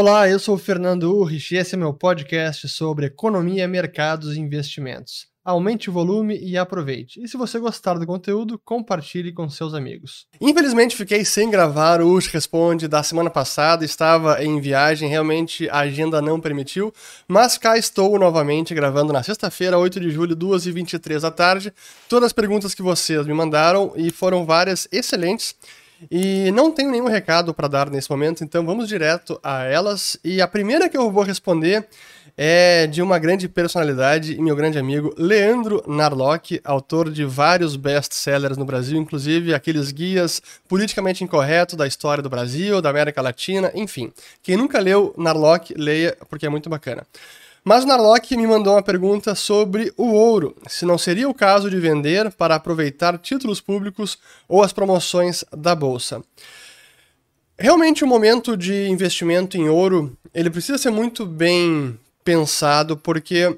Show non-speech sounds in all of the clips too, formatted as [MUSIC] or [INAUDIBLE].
Olá, eu sou o Fernando Urrich e esse é meu podcast sobre economia, mercados e investimentos. Aumente o volume e aproveite. E se você gostar do conteúdo, compartilhe com seus amigos. Infelizmente fiquei sem gravar o Urrich Responde da semana passada, estava em viagem, realmente a agenda não permitiu, mas cá estou novamente gravando na sexta-feira, 8 de julho, 2h23 da tarde, todas as perguntas que vocês me mandaram e foram várias excelentes. E não tenho nenhum recado para dar nesse momento, então vamos direto a elas. E a primeira que eu vou responder é de uma grande personalidade e meu grande amigo Leandro Narlock, autor de vários best-sellers no Brasil, inclusive aqueles guias politicamente incorretos da história do Brasil, da América Latina, enfim. Quem nunca leu Narlock, leia porque é muito bacana. Mas Narlock me mandou uma pergunta sobre o ouro, se não seria o caso de vender para aproveitar títulos públicos ou as promoções da bolsa. Realmente o momento de investimento em ouro, ele precisa ser muito bem pensado porque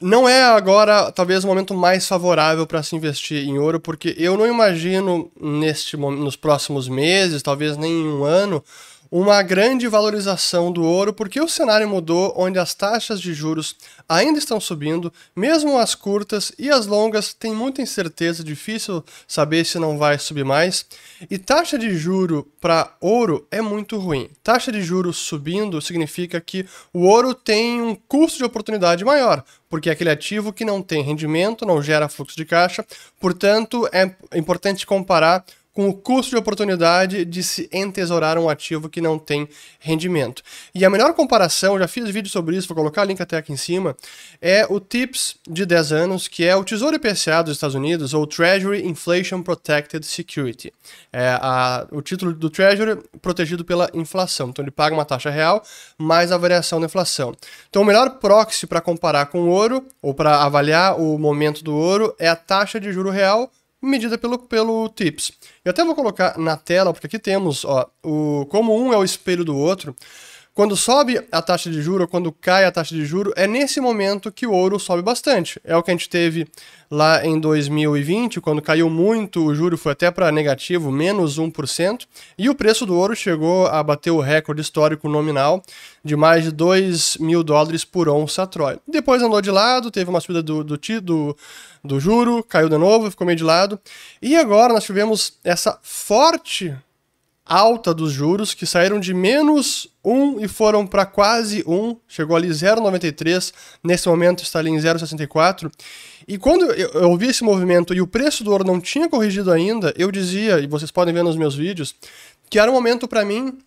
não é agora talvez o momento mais favorável para se investir em ouro, porque eu não imagino neste nos próximos meses, talvez nem em um ano, uma grande valorização do ouro, porque o cenário mudou, onde as taxas de juros ainda estão subindo, mesmo as curtas e as longas têm muita incerteza, difícil saber se não vai subir mais. E taxa de juro para ouro é muito ruim. Taxa de juros subindo significa que o ouro tem um custo de oportunidade maior, porque é aquele ativo que não tem rendimento, não gera fluxo de caixa, portanto é importante comparar com o custo de oportunidade de se entesourar um ativo que não tem rendimento. E a melhor comparação, já fiz vídeo sobre isso, vou colocar o link até aqui em cima, é o TIPS de 10 anos, que é o Tesouro IPCA dos Estados Unidos, ou Treasury Inflation Protected Security. É a, o título do Treasury protegido pela inflação. Então ele paga uma taxa real mais a variação da inflação. Então o melhor proxy para comparar com o ouro, ou para avaliar o momento do ouro, é a taxa de juro real medida pelo, pelo TIPS. Eu até vou colocar na tela, porque aqui temos, ó, o, como um é o espelho do outro, quando sobe a taxa de juro, quando cai a taxa de juro, é nesse momento que o ouro sobe bastante. É o que a gente teve lá em 2020, quando caiu muito, o juro foi até para negativo, menos 1%, e o preço do ouro chegou a bater o recorde histórico nominal de mais de 2 mil dólares por onça Troy. Depois andou de lado, teve uma subida do, do, do, do juro, caiu de novo, ficou meio de lado, e agora nós tivemos essa forte alta dos juros, que saíram de menos 1 e foram para quase 1, chegou ali 0,93, nesse momento está ali em 0,64. E quando eu ouvi esse movimento e o preço do ouro não tinha corrigido ainda, eu dizia, e vocês podem ver nos meus vídeos, que era um momento para mim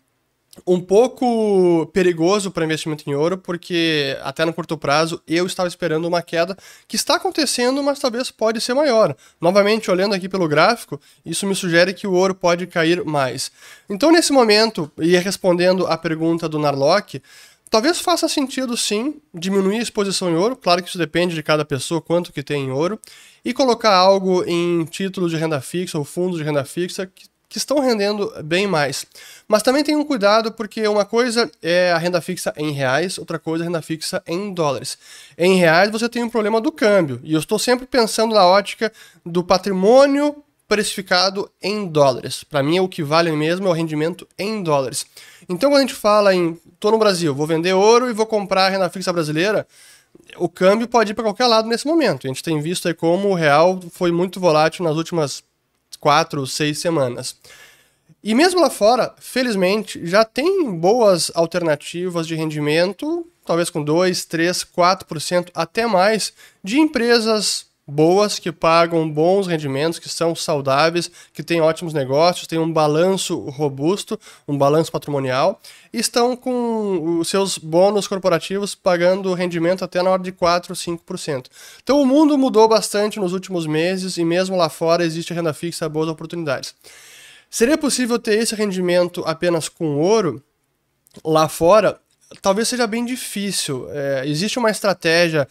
um pouco perigoso para investimento em ouro, porque até no curto prazo eu estava esperando uma queda que está acontecendo, mas talvez pode ser maior. Novamente, olhando aqui pelo gráfico, isso me sugere que o ouro pode cair mais. Então, nesse momento, e respondendo à pergunta do Narlock, talvez faça sentido sim diminuir a exposição em ouro, claro que isso depende de cada pessoa, quanto que tem em ouro, e colocar algo em títulos de renda fixa ou fundos de renda fixa que que estão rendendo bem mais. Mas também tem um cuidado, porque uma coisa é a renda fixa em reais, outra coisa é a renda fixa em dólares. Em reais você tem um problema do câmbio, e eu estou sempre pensando na ótica do patrimônio precificado em dólares. Para mim, o que vale mesmo é o rendimento em dólares. Então, quando a gente fala em estou no Brasil, vou vender ouro e vou comprar renda fixa brasileira, o câmbio pode ir para qualquer lado nesse momento. A gente tem visto aí como o real foi muito volátil nas últimas quatro, seis semanas. E mesmo lá fora, felizmente, já tem boas alternativas de rendimento, talvez com 2, 3, 4%, até mais, de empresas boas que pagam bons rendimentos, que são saudáveis, que têm ótimos negócios, têm um balanço robusto, um balanço patrimonial, e estão com os seus bônus corporativos pagando rendimento até na ordem de 4 ou 5%. Então o mundo mudou bastante nos últimos meses e mesmo lá fora existe renda fixa, boas oportunidades. Seria possível ter esse rendimento apenas com ouro? Lá fora, talvez seja bem difícil. É, existe uma estratégia,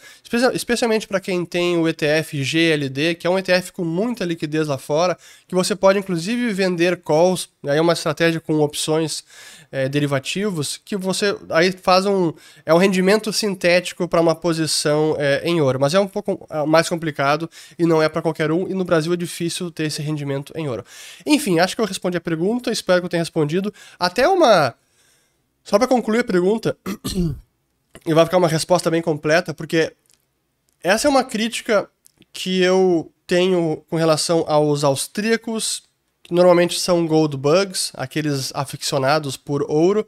especialmente para quem tem o ETF GLD, que é um ETF com muita liquidez lá fora, que você pode inclusive vender calls, aí é uma estratégia com opções é, derivativos, que você aí faz um é um rendimento sintético para uma posição é, em ouro, mas é um pouco é, mais complicado e não é para qualquer um, e no Brasil é difícil ter esse rendimento em ouro. Enfim, acho que eu respondi a pergunta, espero que eu tenha respondido. Até uma Só para concluir a pergunta, [CLEARS THROAT] e vai ficar uma resposta bem completa, porque essa é uma crítica que eu tenho com relação aos austríacos, que normalmente são gold bugs, aqueles aficionados por ouro,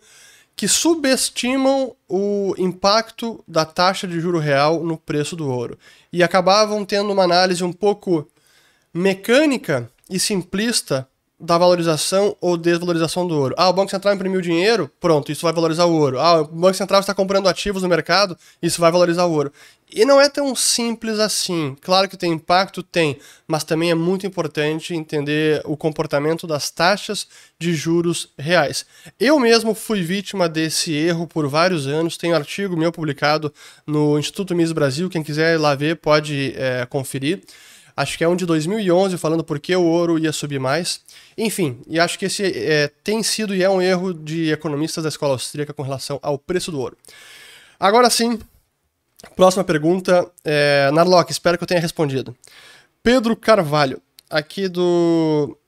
que subestimam o impacto da taxa de juro real no preço do ouro. E acabavam tendo uma análise um pouco mecânica e simplista da valorização ou desvalorização do ouro. Ah, o Banco Central imprimiu dinheiro, pronto, isso vai valorizar o ouro. Ah, o Banco Central está comprando ativos no mercado, isso vai valorizar o ouro. E não é tão simples assim. Claro que tem impacto, tem, mas também é muito importante entender o comportamento das taxas de juros reais. Eu mesmo fui vítima desse erro por vários anos. Tem um artigo meu publicado no Instituto Mises Brasil. Quem quiser ir lá ver pode é, conferir. Acho que é um de 2011 falando por que o ouro ia subir mais. Enfim, e acho que esse é, tem sido e é um erro de economistas da escola austríaca com relação ao preço do ouro. Agora sim, próxima pergunta. É, Narlock, espero que eu tenha respondido. Pedro Carvalho, aqui do.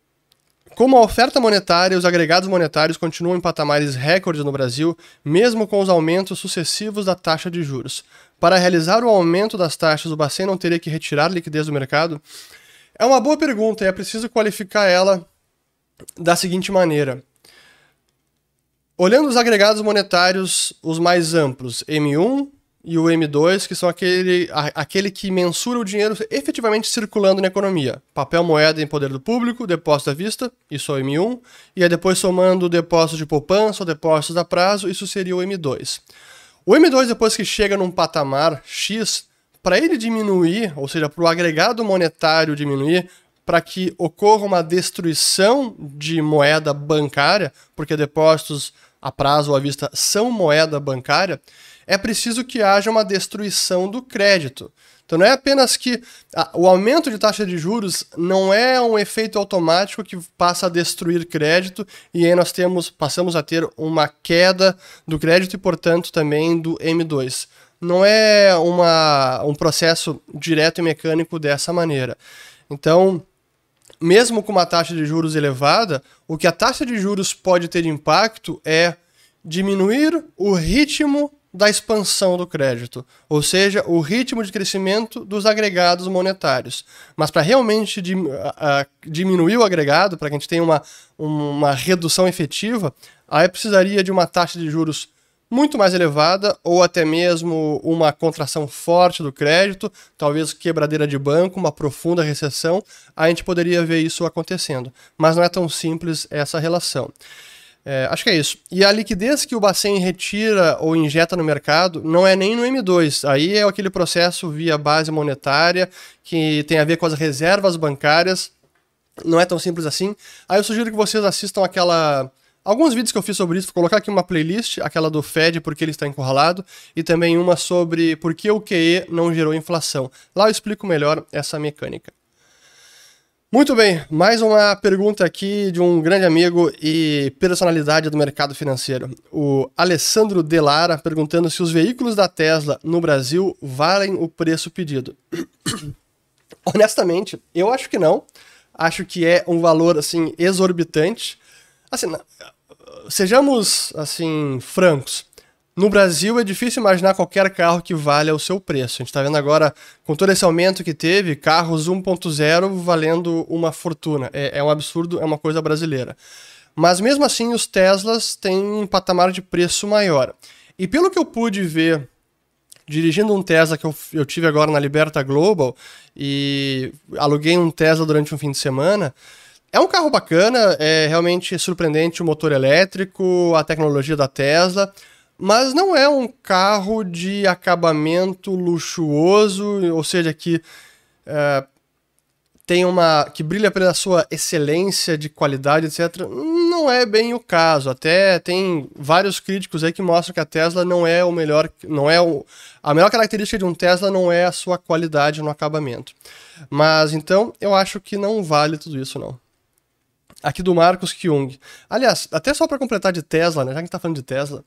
Como a oferta monetária e os agregados monetários continuam em patamares recordes no Brasil, mesmo com os aumentos sucessivos da taxa de juros. Para realizar o aumento das taxas, o Bacen não teria que retirar liquidez do mercado? É uma boa pergunta e é preciso qualificar ela da seguinte maneira. Olhando os agregados monetários, os mais amplos, M1 e o M2, que são aquele, aquele que mensura o dinheiro efetivamente circulando na economia. Papel moeda em poder do público, depósito à vista, isso é o M1, e aí depois somando depósitos de poupança ou depósitos a prazo, isso seria o M2. O M2, depois que chega num patamar X, para ele diminuir, ou seja, para o agregado monetário diminuir, para que ocorra uma destruição de moeda bancária, porque depósitos a prazo ou à vista são moeda bancária, é preciso que haja uma destruição do crédito. Então não é apenas que ah, o aumento de taxa de juros não é um efeito automático que passa a destruir crédito e aí nós temos passamos a ter uma queda do crédito e portanto também do M2. Não é uma, um processo direto e mecânico dessa maneira. Então, mesmo com uma taxa de juros elevada, o que a taxa de juros pode ter de impacto é diminuir o ritmo da expansão do crédito, ou seja, o ritmo de crescimento dos agregados monetários. Mas para realmente diminuir o agregado, para que a gente tenha uma, uma redução efetiva, aí precisaria de uma taxa de juros muito mais elevada ou até mesmo uma contração forte do crédito, talvez quebradeira de banco, uma profunda recessão, a gente poderia ver isso acontecendo. Mas não é tão simples essa relação. É, acho que é isso. E a liquidez que o Bacen retira ou injeta no mercado não é nem no M2. Aí é aquele processo via base monetária que tem a ver com as reservas bancárias. Não é tão simples assim. Aí eu sugiro que vocês assistam aquela alguns vídeos que eu fiz sobre isso, vou colocar aqui uma playlist, aquela do Fed, porque ele está encurralado, e também uma sobre por que o QE não gerou inflação. Lá eu explico melhor essa mecânica. Muito bem, mais uma pergunta aqui de um grande amigo e personalidade do mercado financeiro, o Alessandro Delara, perguntando se os veículos da Tesla no Brasil valem o preço pedido. [COUGHS] Honestamente, eu acho que não. Acho que é um valor assim exorbitante. Assim, sejamos assim francos. No Brasil é difícil imaginar qualquer carro que valha o seu preço. A gente está vendo agora, com todo esse aumento que teve, carros 1.0 valendo uma fortuna. É, é um absurdo, é uma coisa brasileira. Mas mesmo assim, os Teslas têm um patamar de preço maior. E pelo que eu pude ver dirigindo um Tesla que eu, eu tive agora na Liberta Global e aluguei um Tesla durante um fim de semana, é um carro bacana, é realmente surpreendente o motor elétrico, a tecnologia da Tesla, mas não é um carro de acabamento luxuoso, ou seja, que é, tem uma que brilha pela sua excelência de qualidade, etc. Não é bem o caso. Até tem vários críticos aí que mostram que a Tesla não é o melhor, não é o, a melhor característica de um Tesla não é a sua qualidade no acabamento. Mas então eu acho que não vale tudo isso não aqui do Marcos Kyung. Aliás, até só para completar de Tesla, né? Já que a gente tá falando de Tesla.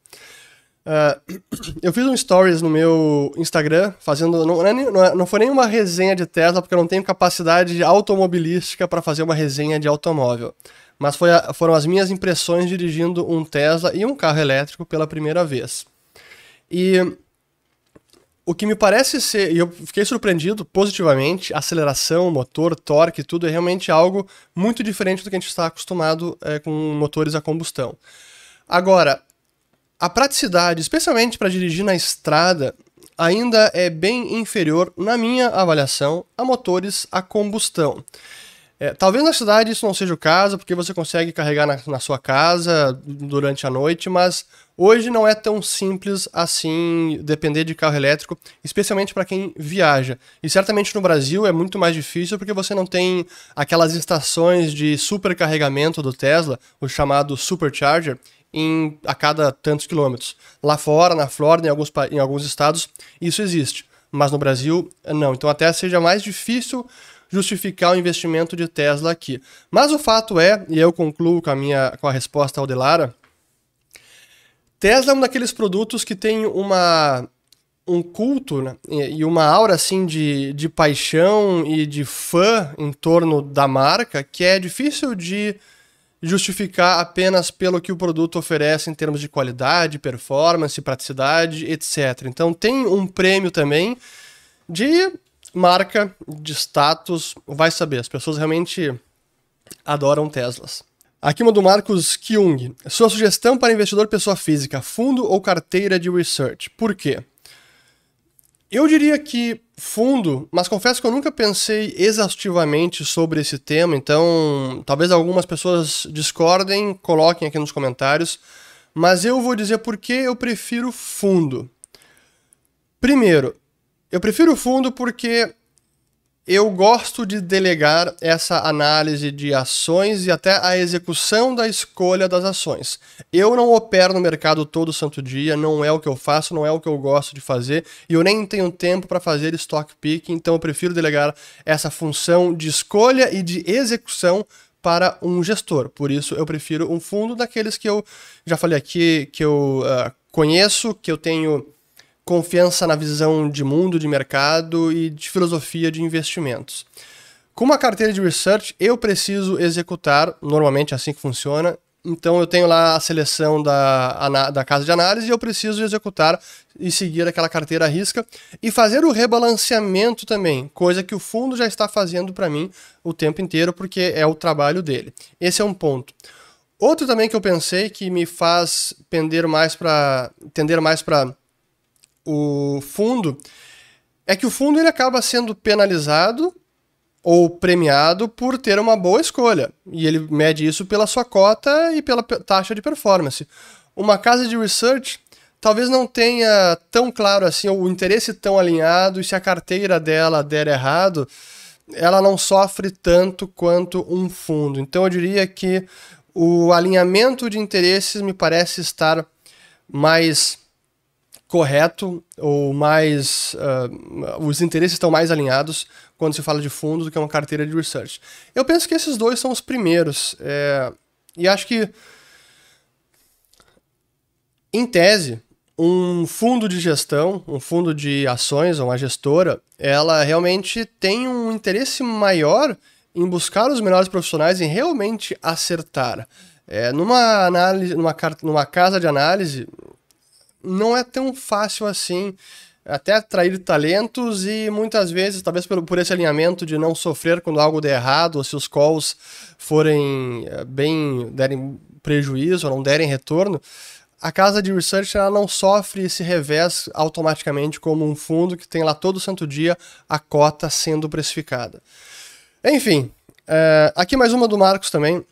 Uh, [COUGHS] eu fiz um stories no meu Instagram, fazendo. Não, não, é não foi nenhuma resenha de Tesla, porque eu não tenho capacidade automobilística para fazer uma resenha de automóvel. mas a, foram as minhas impressões dirigindo um Tesla e um carro elétrico pela primeira vez. E o que me parece ser, e eu fiquei surpreendido positivamente, aceleração, motor, torque, tudo é realmente algo muito diferente do que a gente está acostumado é, com motores a combustão. Agora, a praticidade, especialmente para dirigir na estrada, ainda é bem inferior, na minha avaliação, a motores a combustão. É, talvez na cidade isso não seja o caso, porque você consegue carregar na, na sua casa durante a noite, mas hoje não é tão simples assim depender de carro elétrico, especialmente para quem viaja. E certamente no Brasil é muito mais difícil porque você não tem aquelas estações de supercarregamento do Tesla, o chamado Supercharger, em, a cada tantos quilômetros. Lá fora, na Flórida, em alguns, em alguns estados, isso existe. Mas no Brasil, não. Então até seja mais difícil justificar o investimento de Tesla aqui. Mas o fato é, e eu concluo com a minha com a resposta ao Delara, Tesla é um daqueles produtos que tem uma um culto né, e uma aura assim de, de paixão e de fã em torno da marca que é difícil de justificar apenas pelo que o produto oferece em termos de qualidade, performance, praticidade, etc. Então tem um prêmio também de marca, de status, vai saber, as pessoas realmente adoram Teslas. Aqui uma do Marcos Kyung. Sua sugestão para investidor pessoa física, fundo ou carteira de research. Por quê? Eu diria que fundo, mas confesso que eu nunca pensei exaustivamente sobre esse tema, então talvez algumas pessoas discordem, coloquem aqui nos comentários, mas eu vou dizer por que eu prefiro fundo. Primeiro, eu prefiro fundo porque eu gosto de delegar essa análise de ações e até a execução da escolha das ações. Eu não opero no mercado todo santo dia, não é o que eu faço, não é o que eu gosto de fazer, e eu nem tenho tempo para fazer stock picking, então eu prefiro delegar essa função de escolha e de execução para um gestor. Por isso eu prefiro um fundo daqueles que eu já falei aqui, que eu uh, conheço, que eu tenho confiança na visão de mundo, de mercado e de filosofia de investimentos. Com uma carteira de research, eu preciso executar, normalmente é assim que funciona. Então eu tenho lá a seleção da, da casa de análise e eu preciso executar e seguir aquela carteira à risca e fazer o rebalanceamento também, coisa que o fundo já está fazendo para mim o tempo inteiro, porque é o trabalho dele. Esse é um ponto. Outro também que eu pensei que me faz pender mais para tender mais para o fundo é que o fundo ele acaba sendo penalizado ou premiado por ter uma boa escolha. E ele mede isso pela sua cota e pela taxa de performance. Uma casa de research talvez não tenha tão claro assim o interesse tão alinhado e se a carteira dela der errado, ela não sofre tanto quanto um fundo. Então eu diria que o alinhamento de interesses me parece estar mais correto ou mais uh, os interesses estão mais alinhados quando se fala de fundos do que uma carteira de research. Eu penso que esses dois são os primeiros é, e acho que em tese um fundo de gestão, um fundo de ações ou uma gestora, ela realmente tem um interesse maior em buscar os melhores profissionais em realmente acertar. É, numa análise, numa, numa casa de análise, não é tão fácil assim até atrair talentos e muitas vezes, talvez por, por esse alinhamento de não sofrer quando algo der errado, ou se os calls forem eh, bem, derem prejuízo ou não derem retorno, a casa de research ela não sofre esse revés automaticamente como um fundo que tem lá todo santo dia a cota sendo precificada. Enfim, é, aqui mais uma do Marcos também,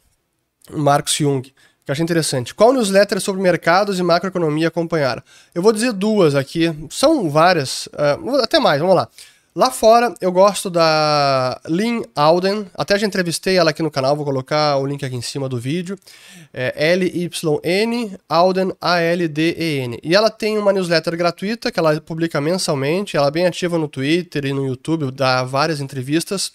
Marcos Jung que eu achei interessante. Qual newsletter sobre mercados e macroeconomia acompanhar? Eu vou dizer duas aqui, são várias, uh, até mais, vamos lá. Lá fora, eu gosto da Lynn Alden, até já entrevistei ela aqui no canal, vou colocar o link aqui em cima do vídeo. É L-Y-N Alden, A-L-D-E-N. E ela tem uma newsletter gratuita que ela publica mensalmente, ela é bem ativa no Twitter e no YouTube, dá várias entrevistas.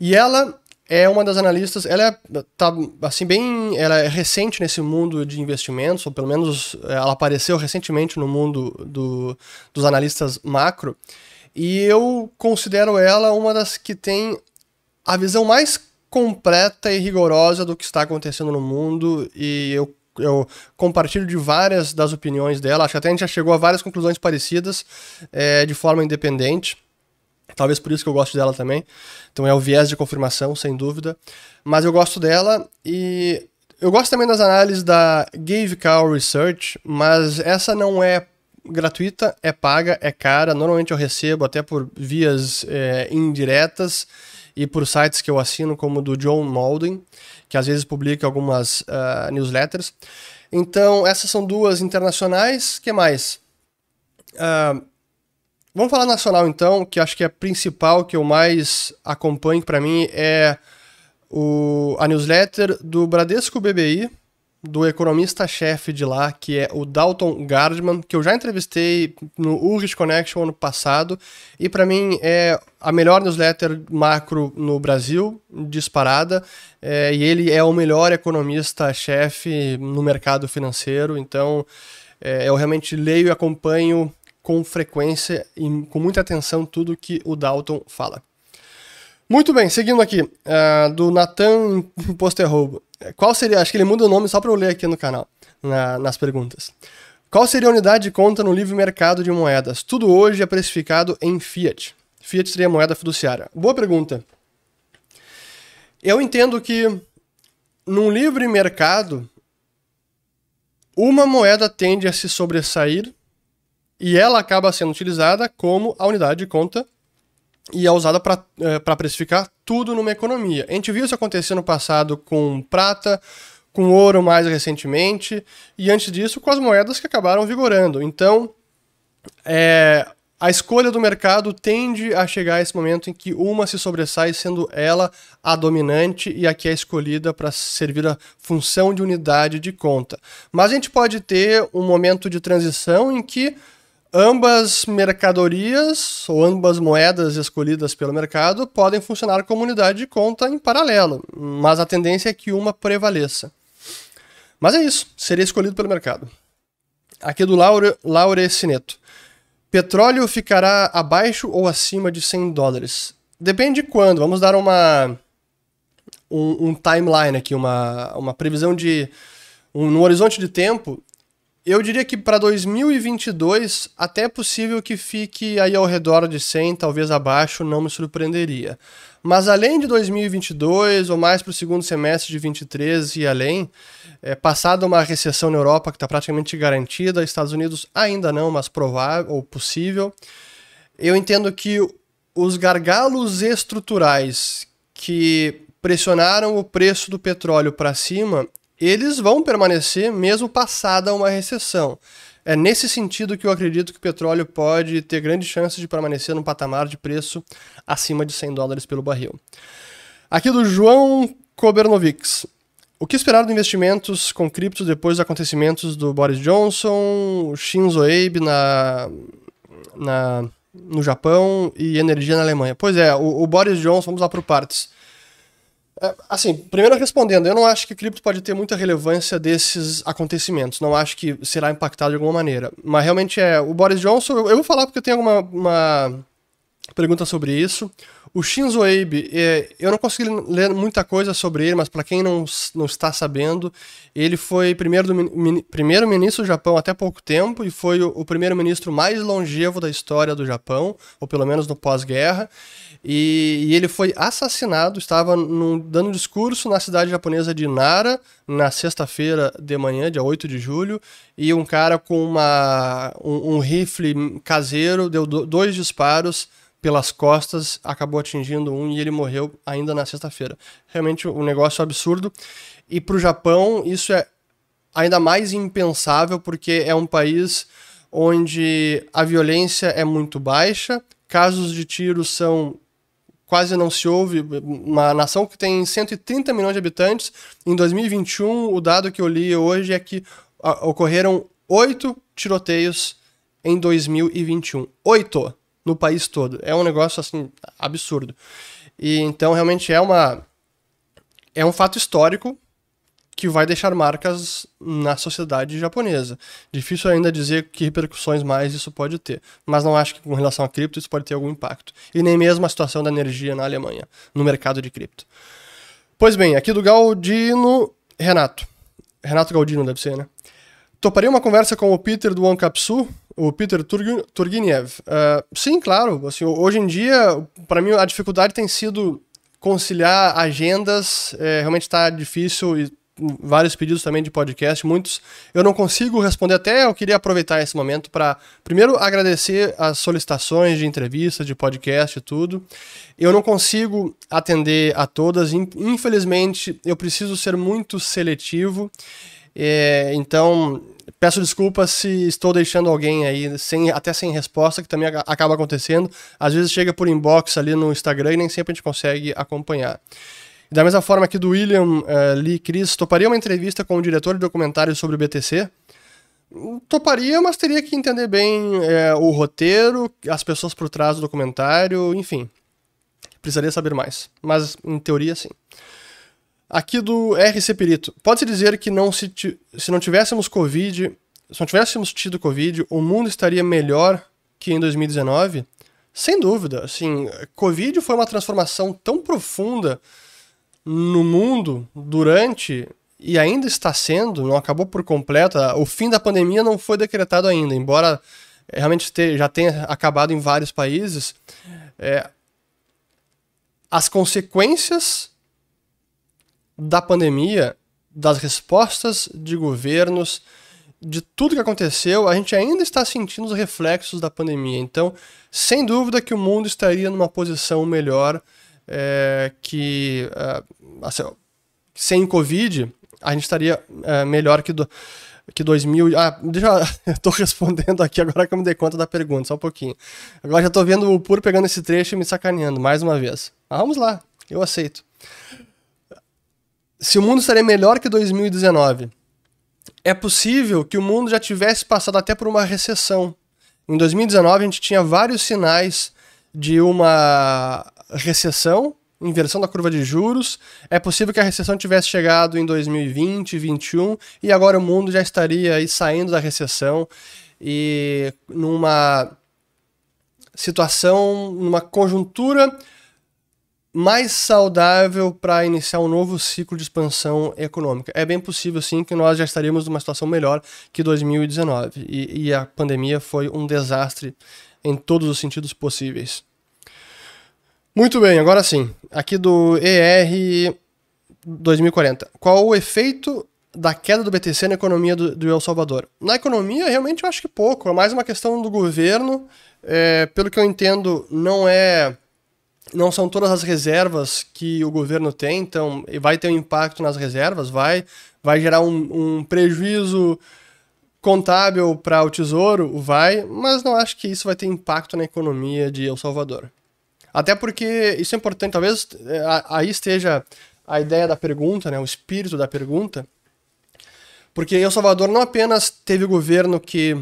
E ela é uma das analistas, ela é, tá, assim, bem, ela é recente nesse mundo de investimentos, ou pelo menos é, ela apareceu recentemente no mundo do, dos analistas macro, e eu considero ela uma das que tem a visão mais completa e rigorosa do que está acontecendo no mundo e eu, eu compartilho de várias das opiniões dela. Acho que até a gente já chegou a várias conclusões parecidas é, de forma independente. Talvez por isso que eu gosto dela também. Então é o viés de confirmação, sem dúvida. Mas eu gosto dela e eu gosto também das análises da Gave Cow Research, mas essa não é gratuita, é paga, é cara. Normalmente eu recebo até por vias é, indiretas e por sites que eu assino, como o do John Malden, que às vezes publica algumas uh, newsletters. Então, essas são duas internacionais. que mais? Uh, vamos falar nacional então, que acho que é a principal que eu mais acompanho para mim é o, a newsletter do Bradesco BBI, do economista-chefe de lá, que é o Dalton Gardman, que eu já entrevistei no Urgis Connection ano passado, e para mim é a melhor newsletter macro no Brasil, disparada, é, e ele é o melhor economista-chefe no mercado financeiro, então é, eu realmente leio e acompanho com frequência e com muita atenção tudo que o Dalton fala. Muito bem, seguindo aqui, uh, do Nathan Posterroubo. Qual seria, acho que ele muda o nome só para eu ler aqui no canal, na, nas perguntas. Qual seria a unidade de conta no livre mercado de moedas? Tudo hoje é precificado em fiat. Fiat seria moeda fiduciária. Boa pergunta. Eu entendo que num livre mercado, uma moeda tende a se sobressair e ela acaba sendo utilizada como a unidade de conta e é usada para é, precificar tudo numa economia. A gente viu isso acontecer no passado com prata, com ouro mais recentemente, e antes disso com as moedas que acabaram vigorando. Então, é, a escolha do mercado tende a chegar a esse momento em que uma se sobressai, sendo ela a dominante e a que é escolhida para servir a função de unidade de conta. Mas a gente pode ter um momento de transição em que Ambas mercadorias ou ambas moedas escolhidas pelo mercado podem funcionar como unidade de conta em paralelo, mas a tendência é que uma prevaleça. Mas é isso, seria escolhido pelo mercado. Aqui do Laure, Laure Sineto. Petróleo ficará abaixo ou acima de 100 dólares? Depende de quando. Vamos dar uma um, um timeline aqui, uma, uma previsão de um, no horizonte de tempo eu diria que para 2022 até é possível que fique aí ao redor de 100, talvez abaixo, não me surpreenderia. Mas além de 2022 ou mais para o segundo semestre de 2023 e além, é, passada uma recessão na Europa que está praticamente garantida, Estados Unidos ainda não, mas provável ou possível, eu entendo que os gargalos estruturais que pressionaram o preço do petróleo para cima, eles vão permanecer mesmo passada uma recessão. É nesse sentido que eu acredito que o petróleo pode ter grandes chances de permanecer num patamar de preço acima de 100 dólares pelo barril. Aqui do João Kobernovics. O que esperar de investimentos com criptos depois dos acontecimentos do Boris Johnson, Shinzo Abe na, na, no Japão e energia na Alemanha? Pois é, o, o Boris Johnson, vamos lá por partes. É, assim, primeiro respondendo, eu não acho que cripto pode ter muita relevância desses acontecimentos. Não acho que será impactado de alguma maneira. Mas realmente é. O Boris Johnson, eu vou falar porque eu tenho alguma uma pergunta sobre isso. O Shinzo Abe, é, eu não consegui ler muita coisa sobre ele, mas para quem não, não está sabendo, ele foi primeiro-ministro primeiro do Japão até pouco tempo e foi o, o primeiro-ministro mais longevo da história do Japão, ou pelo menos no pós-guerra. E, e, ele foi assassinado, estava num, dando discurso na cidade japonesa de Nara, na sexta-feira de manhã, dia 8 de julho, e um cara com uma, um, um rifle caseiro deu do, dois disparos pelas costas, acabou atingindo um e ele morreu ainda na sexta-feira. Realmente um negócio absurdo. E para o Japão, isso é ainda mais impensável, porque é um país onde a violência é muito baixa, casos de tiro são quase não se ouve. Uma nação que tem 130 milhões de habitantes. Em 2021, o dado que eu li hoje é que ocorreram oito tiroteios em 2021. Oito! no país todo. É um negócio assim absurdo. E então realmente é uma é um fato histórico que vai deixar marcas na sociedade japonesa. Difícil ainda dizer que repercussões mais isso pode ter, mas não acho que com relação a cripto isso pode ter algum impacto. E nem mesmo a situação da energia na Alemanha, no mercado de cripto. Pois bem, aqui do Galdino Renato. Renato Galdino deve ser, né? Toparia uma conversa com o Peter do OneCapsu, o Peter Turguniev. Uh, sim, claro. Assim, hoje em dia, para mim, a dificuldade tem sido conciliar agendas. É, realmente está difícil e vários pedidos também de podcast, muitos eu não consigo responder até, eu queria aproveitar esse momento para primeiro agradecer as solicitações de entrevista, de podcast e tudo. Eu não consigo atender a todas, infelizmente eu preciso ser muito seletivo. É, então, peço desculpas se estou deixando alguém aí sem, até sem resposta, que também acaba acontecendo. Às vezes chega por inbox ali no Instagram e nem sempre a gente consegue acompanhar. Da mesma forma aqui do William uh, Lee Chris, toparia uma entrevista com o diretor de documentário sobre o BTC? Toparia, mas teria que entender bem é, o roteiro, as pessoas por trás do documentário, enfim. Precisaria saber mais. Mas, em teoria, sim. Aqui do RC Perito. Pode-se dizer que não se, se não tivéssemos Covid, se não tivéssemos tido Covid, o mundo estaria melhor que em 2019? Sem dúvida. Assim, Covid foi uma transformação tão profunda no mundo durante e ainda está sendo, não acabou por completo. O fim da pandemia não foi decretado ainda, embora realmente já tenha acabado em vários países. É, as consequências da pandemia, das respostas de governos, de tudo que aconteceu, a gente ainda está sentindo os reflexos da pandemia. Então, sem dúvida que o mundo estaria numa posição melhor é, que é, assim, sem Covid a gente estaria é, melhor que, do, que 2000. Ah, deixa eu. [LAUGHS] Estou respondendo aqui agora que eu me dei conta da pergunta, só um pouquinho. Agora já estou vendo o Puro pegando esse trecho e me sacaneando mais uma vez. Ah, vamos lá, eu aceito. Se o mundo estaria melhor que 2019, é possível que o mundo já tivesse passado até por uma recessão. Em 2019, a gente tinha vários sinais de uma recessão, inversão da curva de juros. É possível que a recessão tivesse chegado em 2020, 2021 e agora o mundo já estaria aí saindo da recessão e numa situação, numa conjuntura mais saudável para iniciar um novo ciclo de expansão econômica. É bem possível, sim, que nós já estaríamos numa situação melhor que 2019. E, e a pandemia foi um desastre em todos os sentidos possíveis. Muito bem, agora sim. Aqui do ER 2040. Qual o efeito da queda do BTC na economia do, do El Salvador? Na economia, realmente eu acho que pouco. É mais uma questão do governo. É, pelo que eu entendo, não é. Não são todas as reservas que o governo tem, então vai ter um impacto nas reservas, vai, vai gerar um, um prejuízo contábil para o tesouro, vai, mas não acho que isso vai ter impacto na economia de El Salvador. Até porque isso é importante, talvez é, aí esteja a ideia da pergunta, né, o espírito da pergunta. Porque El Salvador não apenas teve o governo que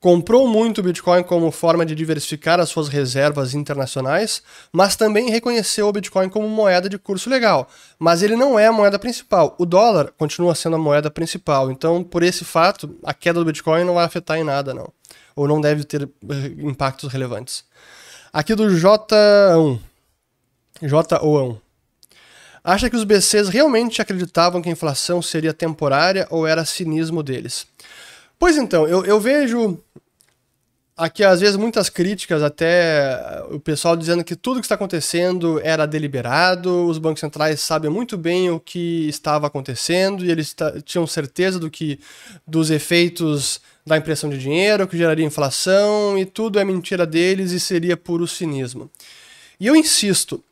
comprou muito Bitcoin como forma de diversificar as suas reservas internacionais, mas também reconheceu o Bitcoin como moeda de curso legal. Mas ele não é a moeda principal. O dólar continua sendo a moeda principal. Então, por esse fato, a queda do Bitcoin não vai afetar em nada, não. Ou não deve ter eh, impactos relevantes. Aqui do J1. J1. Acha que os BCs realmente acreditavam que a inflação seria temporária ou era cinismo deles? Pois então, eu, eu vejo aqui às vezes muitas críticas, até o pessoal dizendo que tudo que está acontecendo era deliberado, os bancos centrais sabem muito bem o que estava acontecendo e eles tinham certeza do que dos efeitos da impressão de dinheiro, que geraria inflação, e tudo é mentira deles e seria puro cinismo. E eu insisto,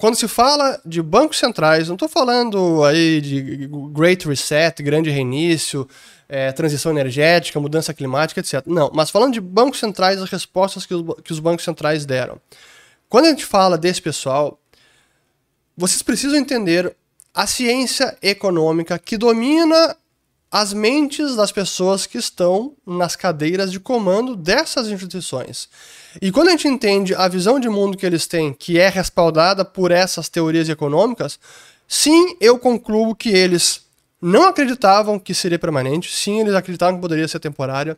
quando se fala de bancos centrais, não estou falando aí de Great Reset, grande reinício, é, transição energética, mudança climática, etc. Não, mas falando de bancos centrais, as respostas que os, que os bancos centrais deram. Quando a gente fala desse pessoal, vocês precisam entender a ciência econômica que domina as mentes das pessoas que estão nas cadeiras de comando dessas instituições. E quando a gente entende a visão de mundo que eles têm, que é respaldada por essas teorias econômicas, sim, eu concluo que eles não acreditavam que seria permanente, sim, eles acreditavam que poderia ser temporária,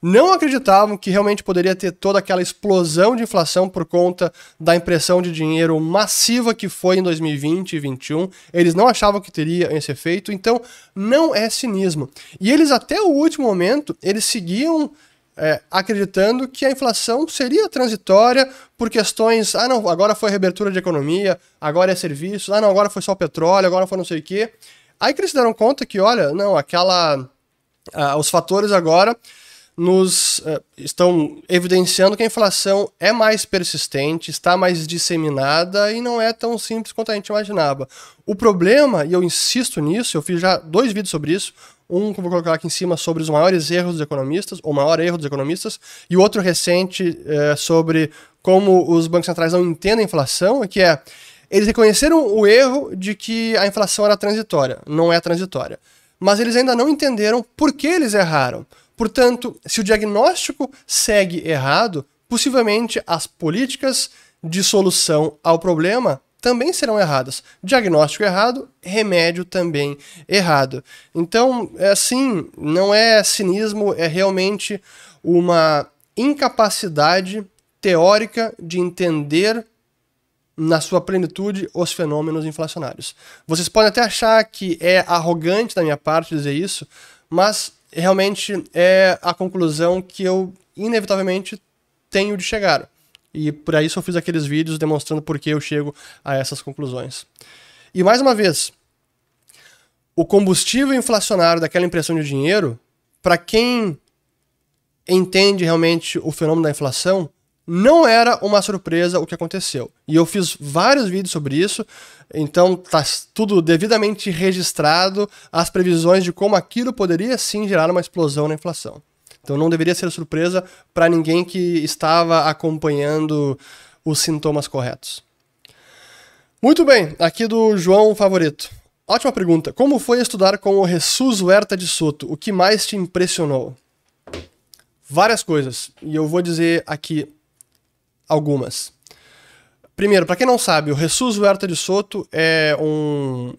não acreditavam que realmente poderia ter toda aquela explosão de inflação por conta da impressão de dinheiro massiva que foi em 2020 e 2021, eles não achavam que teria esse efeito, então não é cinismo. E eles até o último momento, eles seguiam é, acreditando que a inflação seria transitória por questões, ah não, agora foi reabertura de economia, agora é serviços, ah não, agora foi só o petróleo, agora foi não sei o quê. Aí que eles se deram conta que, olha, não, aquela. Os fatores agora nos uh, estão evidenciando que a inflação é mais persistente, está mais disseminada e não é tão simples quanto a gente imaginava. O problema, e eu insisto nisso, eu fiz já dois vídeos sobre isso, um que eu vou colocar aqui em cima sobre os maiores erros dos economistas, ou maior erro dos economistas, e outro recente uh, sobre como os bancos centrais não entendem a inflação, que é eles reconheceram o erro de que a inflação era transitória. Não é transitória. Mas eles ainda não entenderam por que eles erraram. Portanto, se o diagnóstico segue errado, possivelmente as políticas de solução ao problema também serão erradas. Diagnóstico errado, remédio também errado. Então, é assim, não é cinismo, é realmente uma incapacidade teórica de entender na sua plenitude os fenômenos inflacionários. Vocês podem até achar que é arrogante da minha parte dizer isso, mas realmente é a conclusão que eu inevitavelmente tenho de chegar. E por isso eu fiz aqueles vídeos demonstrando por que eu chego a essas conclusões. E mais uma vez, o combustível inflacionário daquela impressão de dinheiro, para quem entende realmente o fenômeno da inflação, não era uma surpresa o que aconteceu. E eu fiz vários vídeos sobre isso, então tá tudo devidamente registrado, as previsões de como aquilo poderia sim gerar uma explosão na inflação. Então não deveria ser surpresa para ninguém que estava acompanhando os sintomas corretos. Muito bem, aqui do João Favorito. Ótima pergunta. Como foi estudar com o Jesus Huerta de Soto? O que mais te impressionou? Várias coisas. E eu vou dizer aqui algumas. Primeiro, para quem não sabe, o Jesus Huerta de Soto é um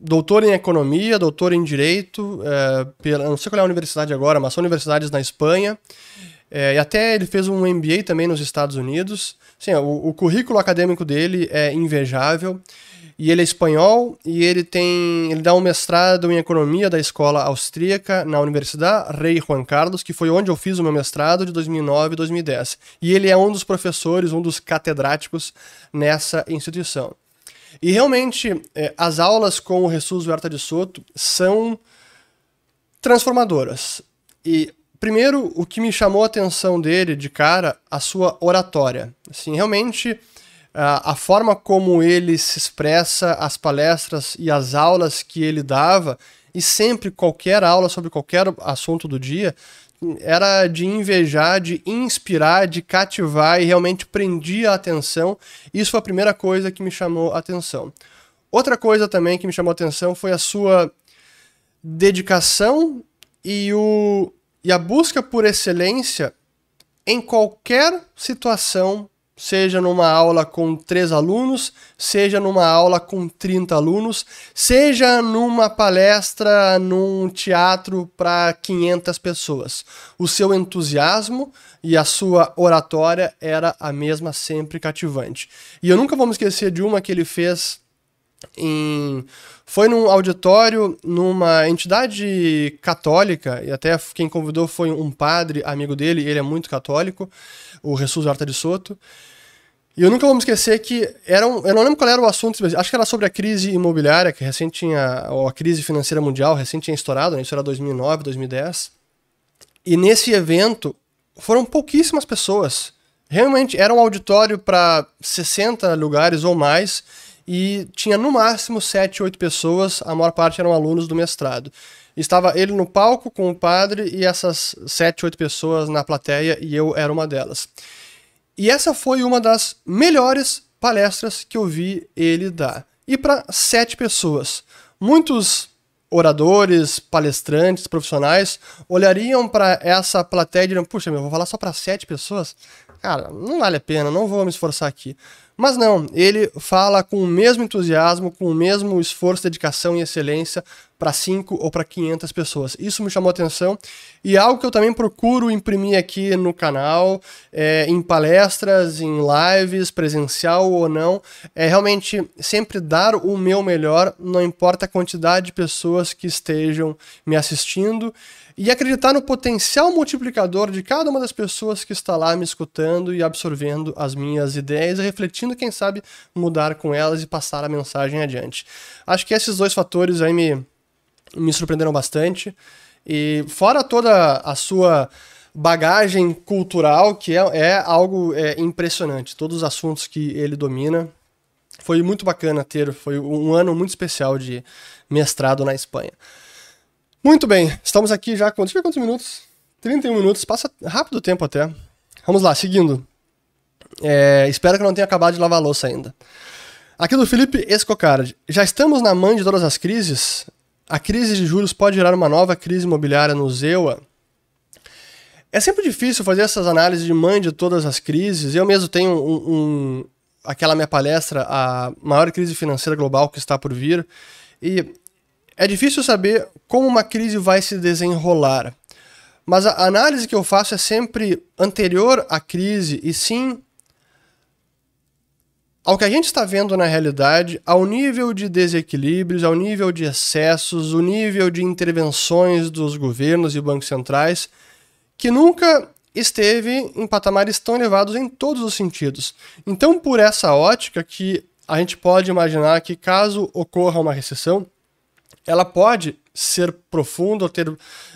doutor em economia, doutor em direito, é, pela, não sei qual é a universidade agora, mas são universidades na Espanha. É, e até ele fez um MBA também nos Estados Unidos. Sim, o, o currículo acadêmico dele é invejável e ele é espanhol e ele tem ele dá um mestrado em economia da escola austríaca na Universidade Rei Juan Carlos, que foi onde eu fiz o meu mestrado de 2009 e 2010. E ele é um dos professores, um dos catedráticos nessa instituição. E realmente é, as aulas com o Jesus Huerta de Soto são transformadoras. E primeiro, o que me chamou a atenção dele de cara, a sua oratória. Assim, realmente a forma como ele se expressa, as palestras e as aulas que ele dava, e sempre qualquer aula sobre qualquer assunto do dia, era de invejar, de inspirar, de cativar e realmente prendia a atenção. Isso foi a primeira coisa que me chamou a atenção. Outra coisa também que me chamou a atenção foi a sua dedicação e, o, e a busca por excelência em qualquer situação seja numa aula com três alunos, seja numa aula com 30 alunos, seja numa palestra num teatro para 500 pessoas. O seu entusiasmo e a sua oratória era a mesma, sempre cativante. E eu nunca vou me esquecer de uma que ele fez em foi num auditório numa entidade católica, e até quem convidou foi um padre amigo dele, ele é muito católico, o Jesus Horta de Soto. E eu nunca vou me esquecer que era um, eu não lembro qual era o assunto, acho que era sobre a crise imobiliária, que recém tinha, ou a crise financeira mundial, recém tinha estourado, né? isso era 2009, 2010. E nesse evento foram pouquíssimas pessoas. Realmente era um auditório para 60 lugares ou mais e tinha no máximo 7, 8 pessoas, a maior parte eram alunos do mestrado. Estava ele no palco com o padre e essas 7, 8 pessoas na plateia e eu era uma delas. E essa foi uma das melhores palestras que eu vi ele dar. E para sete pessoas. Muitos oradores, palestrantes, profissionais olhariam para essa plateia e diriam: Puxa, meu, vou falar só para sete pessoas? Cara, não vale a pena, não vou me esforçar aqui. Mas não, ele fala com o mesmo entusiasmo, com o mesmo esforço, dedicação e excelência para 5 ou para 500 pessoas. Isso me chamou atenção e algo que eu também procuro imprimir aqui no canal, é, em palestras, em lives, presencial ou não, é realmente sempre dar o meu melhor, não importa a quantidade de pessoas que estejam me assistindo e acreditar no potencial multiplicador de cada uma das pessoas que está lá me escutando e absorvendo as minhas ideias e refletindo, quem sabe, mudar com elas e passar a mensagem adiante. Acho que esses dois fatores aí me me surpreenderam bastante. E fora toda a sua bagagem cultural, que é, é algo é, impressionante, todos os assuntos que ele domina. Foi muito bacana ter, foi um ano muito especial de mestrado na Espanha. Muito bem, estamos aqui já com. Deixa eu ver quantos minutos? 31 minutos, passa rápido o tempo até. Vamos lá, seguindo. É, espero que não tenha acabado de lavar a louça ainda. Aqui do Felipe Escocardi. Já estamos na mãe de todas as crises? A crise de juros pode gerar uma nova crise imobiliária no ZEUA? É sempre difícil fazer essas análises de mãe de todas as crises. Eu mesmo tenho um, um, aquela minha palestra, a maior crise financeira global que está por vir, e é difícil saber como uma crise vai se desenrolar. Mas a análise que eu faço é sempre anterior à crise e sim ao que a gente está vendo na realidade, ao nível de desequilíbrios, ao nível de excessos, o nível de intervenções dos governos e bancos centrais, que nunca esteve em patamares tão elevados em todos os sentidos. Então, por essa ótica que a gente pode imaginar que caso ocorra uma recessão, ela pode ser profunda ou ter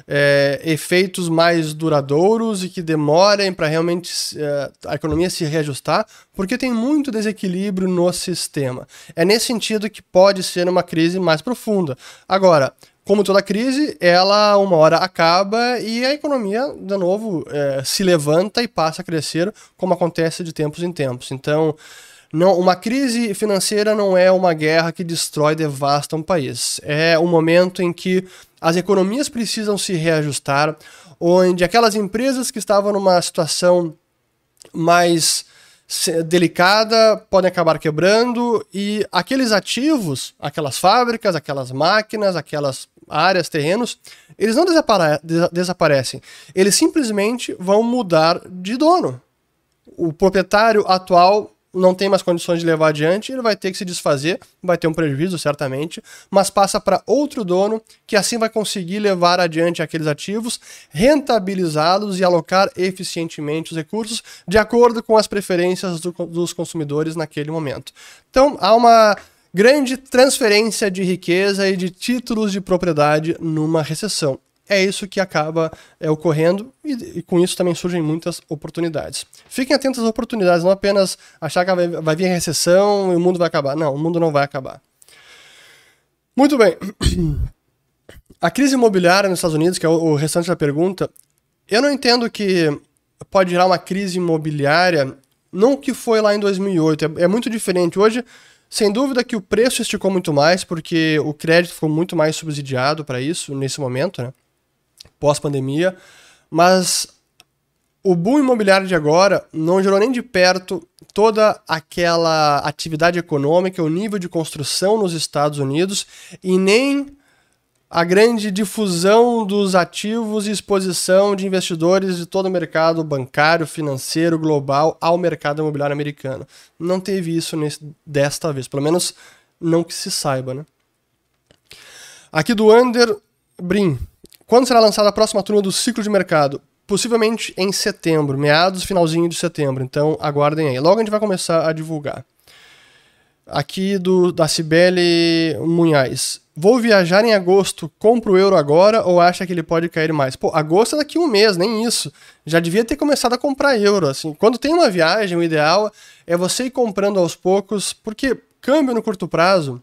é, efeitos mais duradouros e que demorem para realmente é, a economia se reajustar, porque tem muito desequilíbrio no sistema. É nesse sentido que pode ser uma crise mais profunda. Agora, como toda crise, ela uma hora acaba e a economia, de novo, é, se levanta e passa a crescer, como acontece de tempos em tempos. Então, não, uma crise financeira não é uma guerra que destrói, devasta um país. É um momento em que as economias precisam se reajustar, onde aquelas empresas que estavam numa situação mais delicada podem acabar quebrando e aqueles ativos, aquelas fábricas, aquelas máquinas, aquelas áreas, terrenos, eles não desapare desaparecem. Eles simplesmente vão mudar de dono. O proprietário atual não tem mais condições de levar adiante, ele vai ter que se desfazer, vai ter um prejuízo certamente, mas passa para outro dono que assim vai conseguir levar adiante aqueles ativos, rentabilizá-los e alocar eficientemente os recursos de acordo com as preferências do, dos consumidores naquele momento. Então há uma grande transferência de riqueza e de títulos de propriedade numa recessão é isso que acaba é, ocorrendo e, e, com isso também surgem muitas oportunidades. Fiquem atentos às oportunidades, não apenas achar que vai, vai vir recessão e o mundo vai acabar. Não, o mundo não vai acabar. Muito bem. A crise imobiliária nos Estados Unidos, que é o, o restante da pergunta, eu não entendo que pode gerar uma crise imobiliária, não que foi lá em 2008, é, é muito diferente. Hoje, sem dúvida que o preço esticou muito mais, porque o crédito ficou muito mais subsidiado para isso nesse momento, né? Pós-pandemia, mas o boom imobiliário de agora não gerou nem de perto toda aquela atividade econômica, o nível de construção nos Estados Unidos e nem a grande difusão dos ativos e exposição de investidores de todo o mercado bancário, financeiro, global ao mercado imobiliário americano. Não teve isso nesse, desta vez, pelo menos não que se saiba, né? Aqui do Under Brim. Quando será lançada a próxima turma do ciclo de mercado? Possivelmente em setembro, meados, finalzinho de setembro. Então aguardem aí. Logo a gente vai começar a divulgar. Aqui do da Cibele Munhais. Vou viajar em agosto, compro o euro agora ou acha que ele pode cair mais? Pô, agosto é daqui um mês, nem isso. Já devia ter começado a comprar euro. Assim, quando tem uma viagem, o ideal é você ir comprando aos poucos, porque câmbio no curto prazo,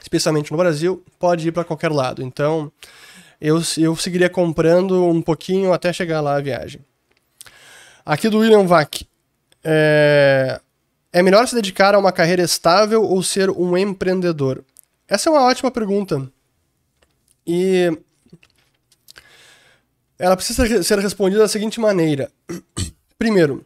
especialmente no Brasil, pode ir para qualquer lado. Então, eu, eu seguiria comprando um pouquinho até chegar lá a viagem. Aqui do William Vac. É, é melhor se dedicar a uma carreira estável ou ser um empreendedor? Essa é uma ótima pergunta. E ela precisa ser respondida da seguinte maneira. [COUGHS] Primeiro,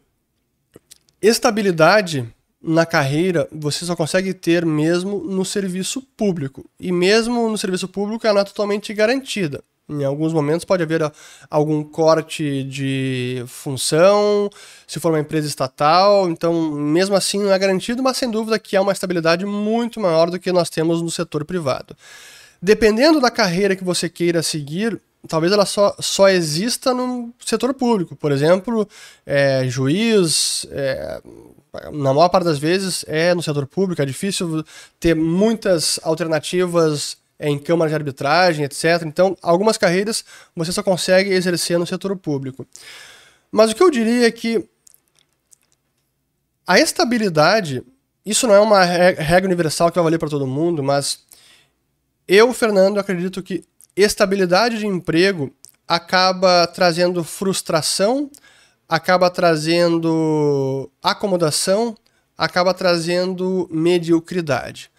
estabilidade na carreira você só consegue ter mesmo no serviço público. E mesmo no serviço público ela não é totalmente garantida. Em alguns momentos pode haver algum corte de função, se for uma empresa estatal, então mesmo assim não é garantido, mas sem dúvida que há uma estabilidade muito maior do que nós temos no setor privado. Dependendo da carreira que você queira seguir, talvez ela só, só exista no setor público. Por exemplo, é, juiz, é, na maior parte das vezes é no setor público, é difícil ter muitas alternativas em câmara de arbitragem, etc. Então, algumas carreiras você só consegue exercer no setor público. Mas o que eu diria é que a estabilidade, isso não é uma regra universal que vai valer para todo mundo, mas eu, Fernando, acredito que estabilidade de emprego acaba trazendo frustração, acaba trazendo acomodação, acaba trazendo mediocridade.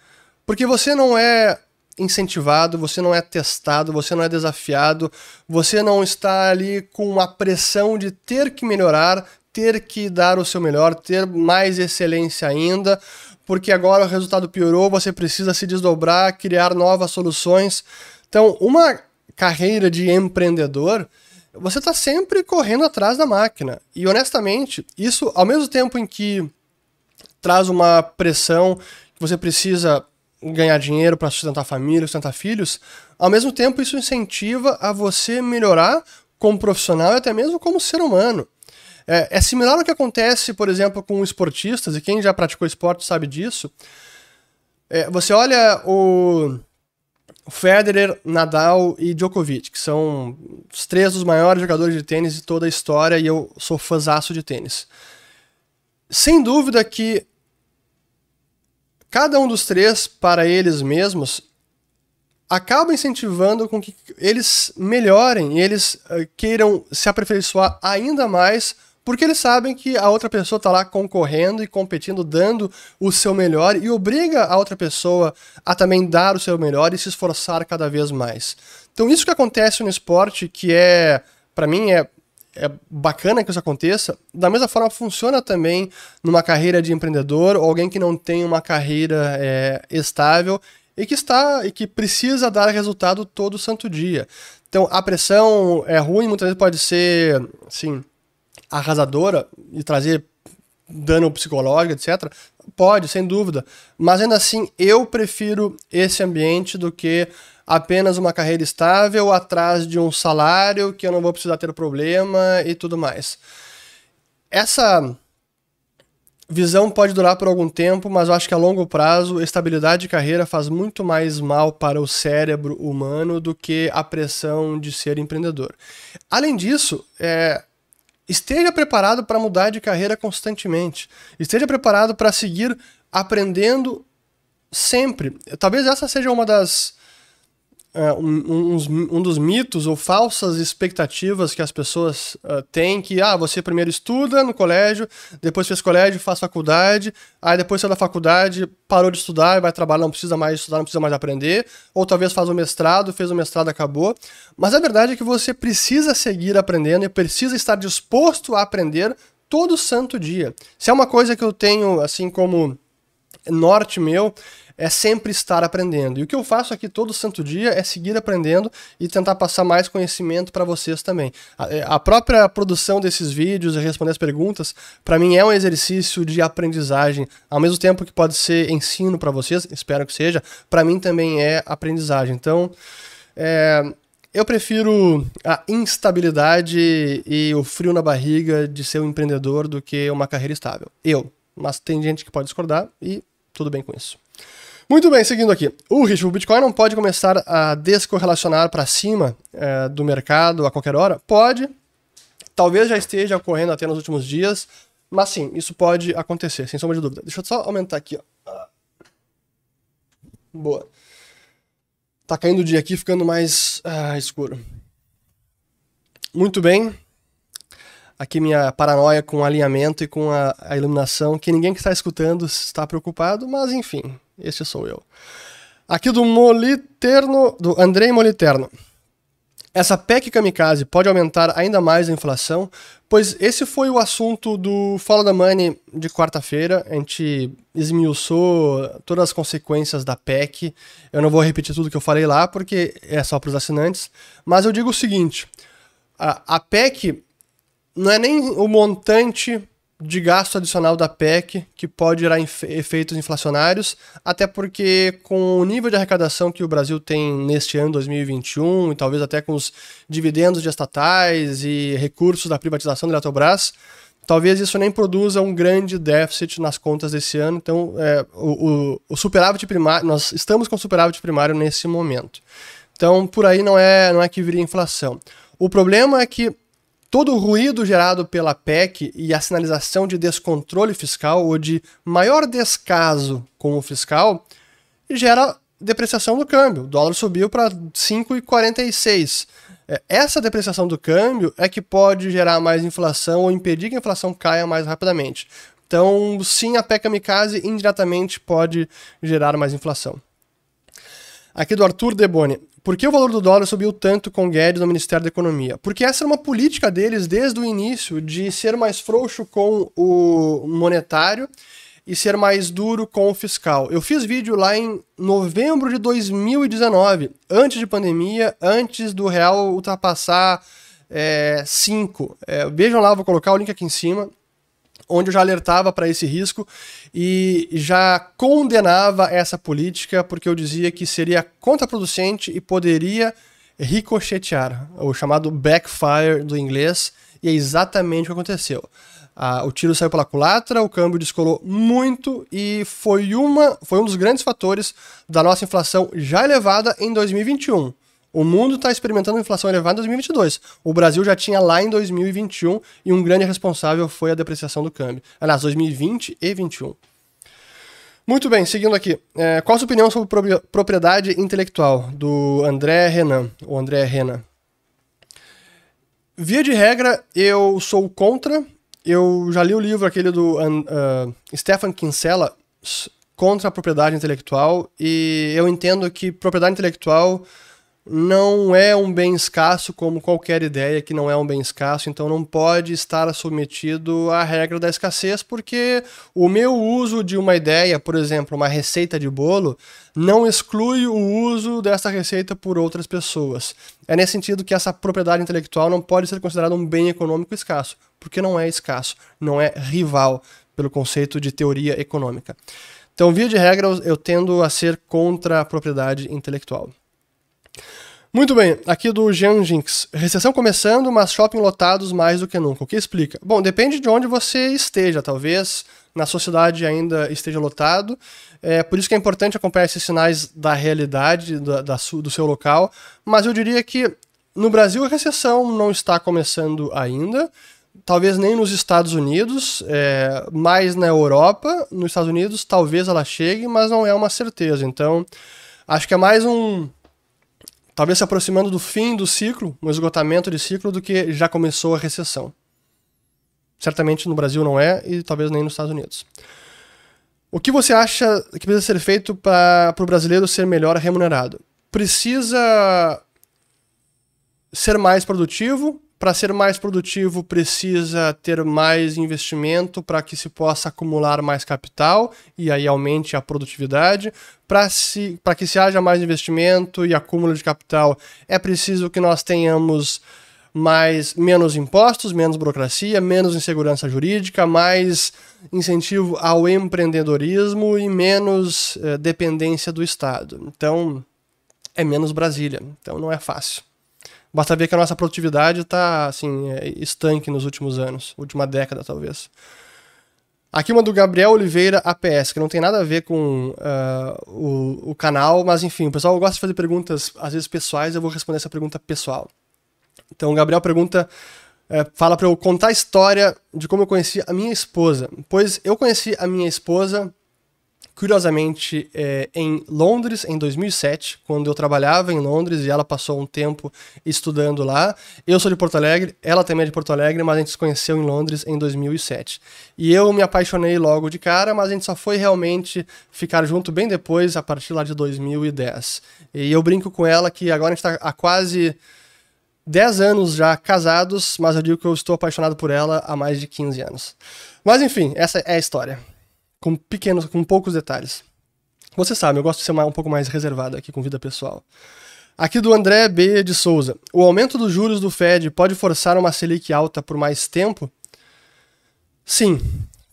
Porque você não é incentivado, você não é testado, você não é desafiado, você não está ali com a pressão de ter que melhorar, ter que dar o seu melhor, ter mais excelência ainda, porque agora o resultado piorou, você precisa se desdobrar, criar novas soluções. Então, uma carreira de empreendedor, você está sempre correndo atrás da máquina. E honestamente, isso, ao mesmo tempo em que traz uma pressão que você precisa ganhar dinheiro para sustentar a família, sustentar filhos, ao mesmo tempo isso incentiva a você melhorar como profissional e até mesmo como ser humano. É, é similar ao que acontece, por exemplo, com esportistas, e quem já praticou esporte sabe disso. É, você olha o Federer, Nadal e Djokovic, que são os três dos maiores jogadores de tênis de toda a história, e eu sou fãzaço de tênis. Sem dúvida que cada um dos três, para eles mesmos, acaba incentivando com que eles melhorem, eles uh, queiram se aperfeiçoar ainda mais, porque eles sabem que a outra pessoa está lá concorrendo e competindo, dando o seu melhor e obriga a outra pessoa a também dar o seu melhor e se esforçar cada vez mais. Então isso que acontece no esporte, que é, para mim, é é bacana que isso aconteça. Da mesma forma, funciona também numa carreira de empreendedor ou alguém que não tem uma carreira é, estável e que está e que precisa dar resultado todo santo dia. Então, a pressão é ruim, muitas vezes pode ser, assim, arrasadora e trazer dano psicológico, etc. Pode, sem dúvida. Mas ainda assim, eu prefiro esse ambiente do que apenas uma carreira estável atrás de um salário que eu não vou precisar ter problema e tudo mais. Essa visão pode durar por algum tempo, mas eu acho que a longo prazo, estabilidade de carreira faz muito mais mal para o cérebro humano do que a pressão de ser empreendedor. Além disso, é, esteja preparado para mudar de carreira constantemente. Esteja preparado para seguir aprendendo sempre. Talvez essa seja uma das uh, um, um, dos mitos ou falsas expectativas que as pessoas uh, têm que, ah, você primeiro estuda no colégio, depois fez colégio, faz faculdade, aí depois saiu da faculdade, parou de estudar, vai trabalhar, não precisa mais estudar, não precisa mais aprender, ou talvez faz o mestrado, fez o mestrado, acabou. Mas a verdade é que você precisa seguir aprendendo e precisa estar disposto a aprender todo santo dia. Se é uma coisa que eu tenho, assim como norte meu, é sempre estar aprendendo. E o que eu faço aqui todo santo dia é seguir aprendendo e tentar passar mais conhecimento para vocês também. A, é, a, própria produção desses vídeos e responder as perguntas, para mim é um exercício de aprendizagem, ao mesmo tempo que pode ser ensino para vocês, espero que seja, para mim também é aprendizagem. Então, é, eu prefiro a instabilidade e o frio na barriga de ser um empreendedor do que uma carreira estável. Eu. Mas tem gente que pode discordar e tudo bem com isso. Muito bem, seguindo aqui. O ritmo do Bitcoin não pode começar a descorrelacionar para cima é, do mercado a qualquer hora? Pode. Talvez já esteja ocorrendo até nos últimos dias, mas sim, isso pode acontecer, sem sombra de dúvida. Deixa eu só aumentar aqui. Ó. Boa. Tá caindo o dia aqui, ficando mais ah, escuro. Muito bem. Aqui minha paranoia com o alinhamento e com a, a iluminação, que ninguém que está escutando está preocupado, mas enfim, este sou eu. Aqui do Moliterno, do Andrei Moliterno. Essa PEC kamikaze pode aumentar ainda mais a inflação? Pois esse foi o assunto do Follow the Money de quarta-feira. A gente esmiuçou todas as consequências da PEC. Eu não vou repetir tudo que eu falei lá, porque é só para os assinantes. Mas eu digo o seguinte: a, a PEC não é nem o montante de gasto adicional da PEC que pode gerar efeitos inflacionários, até porque com o nível de arrecadação que o Brasil tem neste ano 2021 e talvez até com os dividendos de estatais e recursos da privatização da Eletrobras, talvez isso nem produza um grande déficit nas contas desse ano. Então, é, o, o, o superávit primário, nós estamos com superávit primário nesse momento. Então, por aí não é, não é que viria inflação. O problema é que todo o ruído gerado pela PEC e a sinalização de descontrole fiscal ou de maior descaso com o fiscal gera depreciação do câmbio. O dólar subiu para 5,46. É, essa depreciação do câmbio é que pode gerar mais inflação ou impedir que a inflação caia mais rapidamente. Então, sim, a PEC kamikaze indiretamente pode gerar mais inflação. Aqui do Arthur Deboni. Por que o valor do dólar subiu tanto com Guedes no Ministério da Economia? Porque essa é uma política deles desde o início de ser mais frouxo com o monetário e ser mais duro com o fiscal. Eu fiz vídeo lá em novembro de 2019, antes de pandemia, antes do real ultrapassar 5. É, é, vejam lá, vou colocar o link aqui em cima onde eu já alertava para esse risco e já condenava essa política porque eu dizia que seria contraproducente e poderia ricochetear, o chamado backfire do inglês, e é exatamente o que aconteceu. Ah, o tiro saiu pela culatra, o câmbio descolou muito e foi, uma, foi um dos grandes fatores da nossa inflação já elevada em 2021. O mundo está experimentando inflação elevada em 2022. O Brasil já tinha lá em 2021 e um grande responsável foi a depreciação do câmbio. Aliás, 2020 e 2021. Muito bem, seguindo aqui. É, qual a sua opinião sobre propriedade intelectual? Do André Renan. O André Renan. Via de regra, eu sou contra. Eu já li o livro aquele do uh, Stefan Kinsella contra a propriedade intelectual e eu entendo que propriedade intelectual não é um bem escasso como qualquer ideia que não é um bem escasso, então não pode estar submetido à regra da escassez, porque o meu uso de uma ideia, por exemplo, uma receita de bolo, não exclui o uso dessa receita por outras pessoas. É nesse sentido que essa propriedade intelectual não pode ser considerada um bem econômico escasso, porque não é escasso, não é rival pelo conceito de teoria econômica. Então, via de regra, eu tendo a ser contra a propriedade intelectual. Muito bem, aqui do Jean Jinx. Recessão começando, mas shopping lotados mais do que nunca. O que explica? Bom, depende de onde você esteja. Talvez na sociedade ainda esteja lotado. É por isso que é importante acompanhar esses sinais da realidade da, da, do seu local. Mas eu diria que no Brasil a recessão não está começando ainda. Talvez nem nos Estados Unidos, é, mas na Europa, nos Estados Unidos, talvez ela chegue, mas não é uma certeza. Então, acho que é mais um, talvez se aproximando do fim do ciclo, um esgotamento de ciclo, do que já começou a recessão. Certamente no Brasil não é e talvez nem nos Estados Unidos. O que você acha que precisa ser feito para o brasileiro ser melhor remunerado? Precisa ser mais produtivo, para ser mais produtivo, precisa ter mais investimento para que se possa acumular mais capital e aí aumente a produtividade. Para que se haja mais investimento e acúmulo de capital, é preciso que nós tenhamos mais menos impostos, menos burocracia, menos insegurança jurídica, mais incentivo ao empreendedorismo e menos eh, dependência do Estado. Então, é menos Brasília. Então, não é fácil. Basta ver que a nossa produtividade está assim, é, estanque nos últimos anos, última década talvez. Aqui uma do Gabriel Oliveira APS, que não tem nada a ver com uh, o, o canal, mas enfim, o pessoal gosta de fazer perguntas, às vezes pessoais, eu vou responder essa pergunta pessoal. Então o Gabriel pergunta, uh, fala para eu contar a história de como eu conheci a minha esposa. Pois eu conheci a minha esposa curiosamente, é, em Londres, em 2007, quando eu trabalhava em Londres e ela passou um tempo estudando lá. Eu sou de Porto Alegre, ela também é de Porto Alegre, mas a gente se conheceu em Londres em 2007. E eu me apaixonei logo de cara, mas a gente só foi realmente ficar junto bem depois, a partir lá de 2010. E eu brinco com ela que agora a gente está há quase 10 anos já casados, mas eu digo que eu estou apaixonado por ela há mais de 15 anos. Mas enfim, essa é a história. Com pequenos, com poucos detalhes. Você sabe, eu gosto de ser um pouco mais reservado aqui com vida pessoal. Aqui do André B. de Souza. O aumento dos juros do Fed pode forçar uma Selic alta por mais tempo? Sim,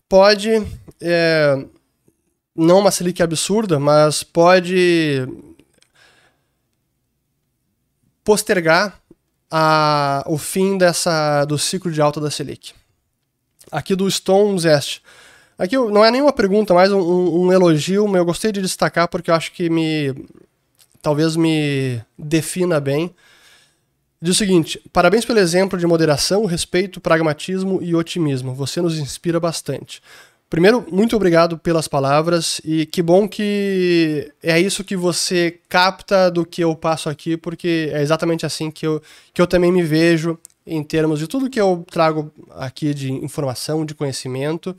pode. É, não uma Selic absurda, mas pode postergar a, o fim dessa, do ciclo de alta da Selic. Aqui do Stone Zest. Aqui não é nenhuma pergunta, mas um, um, elogio, eu gostei de destacar porque eu acho que me talvez me defina bem. Diz o seguinte: parabéns pelo exemplo de moderação, respeito, pragmatismo e otimismo. Você nos inspira bastante. Primeiro, muito obrigado pelas palavras e que bom que é isso que você capta do que eu passo aqui, porque é exatamente assim que eu, que eu também me vejo em termos de tudo que eu trago aqui de informação, de conhecimento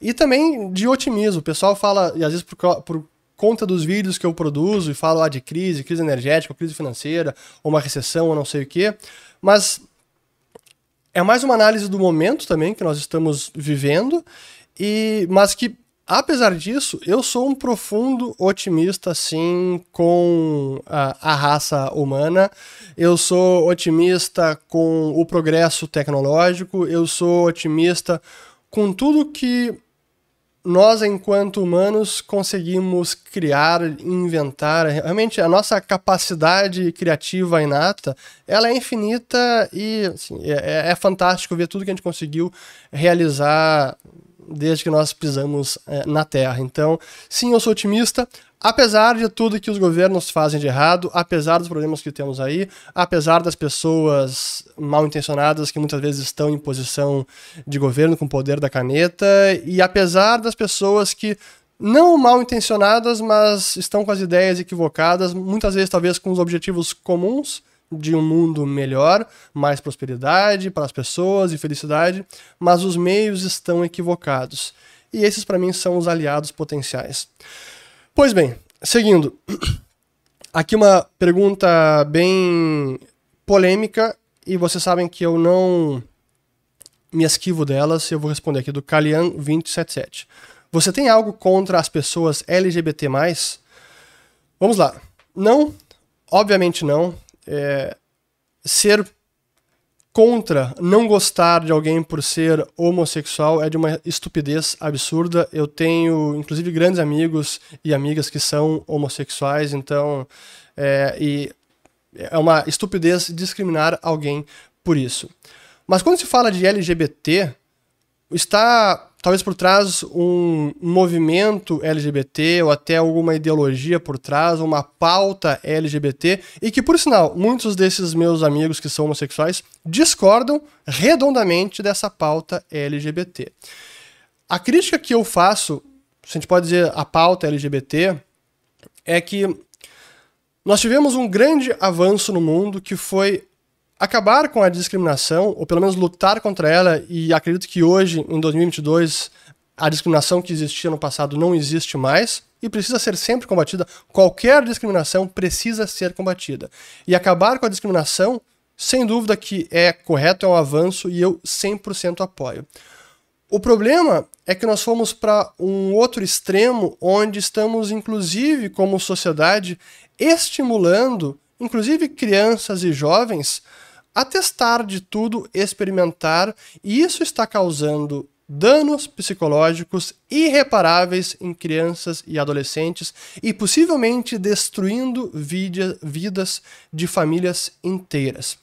e também de otimismo. O pessoal fala, e às vezes por, por conta dos vídeos que eu produzo e falo lá de crise, crise energética, crise financeira, ou uma recessão, ou não sei o quê, mas é mais uma análise do momento também que nós estamos vivendo, e mas que apesar disso, eu sou um profundo otimista, assim, com a, a, raça humana. Eu sou otimista com o progresso tecnológico. Eu sou otimista com tudo que nós, enquanto humanos, conseguimos criar, inventar. Realmente, a nossa capacidade criativa inata, ela é infinita e assim, é, é, fantástico ver tudo que a gente conseguiu realizar desde que nós pisamos é, na Terra. Então, sim, eu sou otimista, apesar de tudo que os governos fazem de errado, apesar dos problemas que temos aí, apesar das pessoas mal intencionadas que muitas vezes estão em posição de governo com o poder da caneta, e apesar das pessoas que não mal intencionadas, mas estão com as ideias equivocadas, muitas vezes talvez com os objetivos comuns de um mundo melhor, mais prosperidade para as pessoas e felicidade, mas os meios estão equivocados. E esses, para mim, são os aliados potenciais. Pois bem, seguindo. [CLEARS THROAT] Aqui uma pergunta bem polêmica, e vocês sabem que eu não me esquivo delas, eu vou responder aqui do Kalian277. Você tem algo contra as pessoas LGBT+. Vamos lá. Não, obviamente não é, ser contra não gostar de alguém por ser homossexual é de uma estupidez absurda. Eu tenho, inclusive, grandes amigos e amigas que são homossexuais, então é, e é uma estupidez discriminar alguém por isso. Mas quando se fala de LGBT, está talvez por trás um movimento LGBT ou até alguma ideologia por trás, uma pauta LGBT, e que, por sinal, muitos desses meus amigos que são homossexuais discordam redondamente dessa pauta LGBT. A crítica que eu faço, se a gente pode dizer a pauta LGBT, é que nós tivemos um grande avanço no mundo que foi acabar com a discriminação, ou pelo menos lutar contra ela, e acredito que hoje, em 2022, a discriminação que existia no passado não existe mais e precisa ser sempre combatida. Qualquer discriminação precisa ser combatida. E acabar com a discriminação, sem dúvida que é correto, é um avanço e eu 100% apoio. O problema é que nós fomos para um outro extremo onde estamos, inclusive, como sociedade, estimulando, inclusive crianças e jovens, a testar de tudo, experimentar, e isso está causando danos psicológicos irreparáveis em crianças e adolescentes e possivelmente destruindo vidas de famílias inteiras.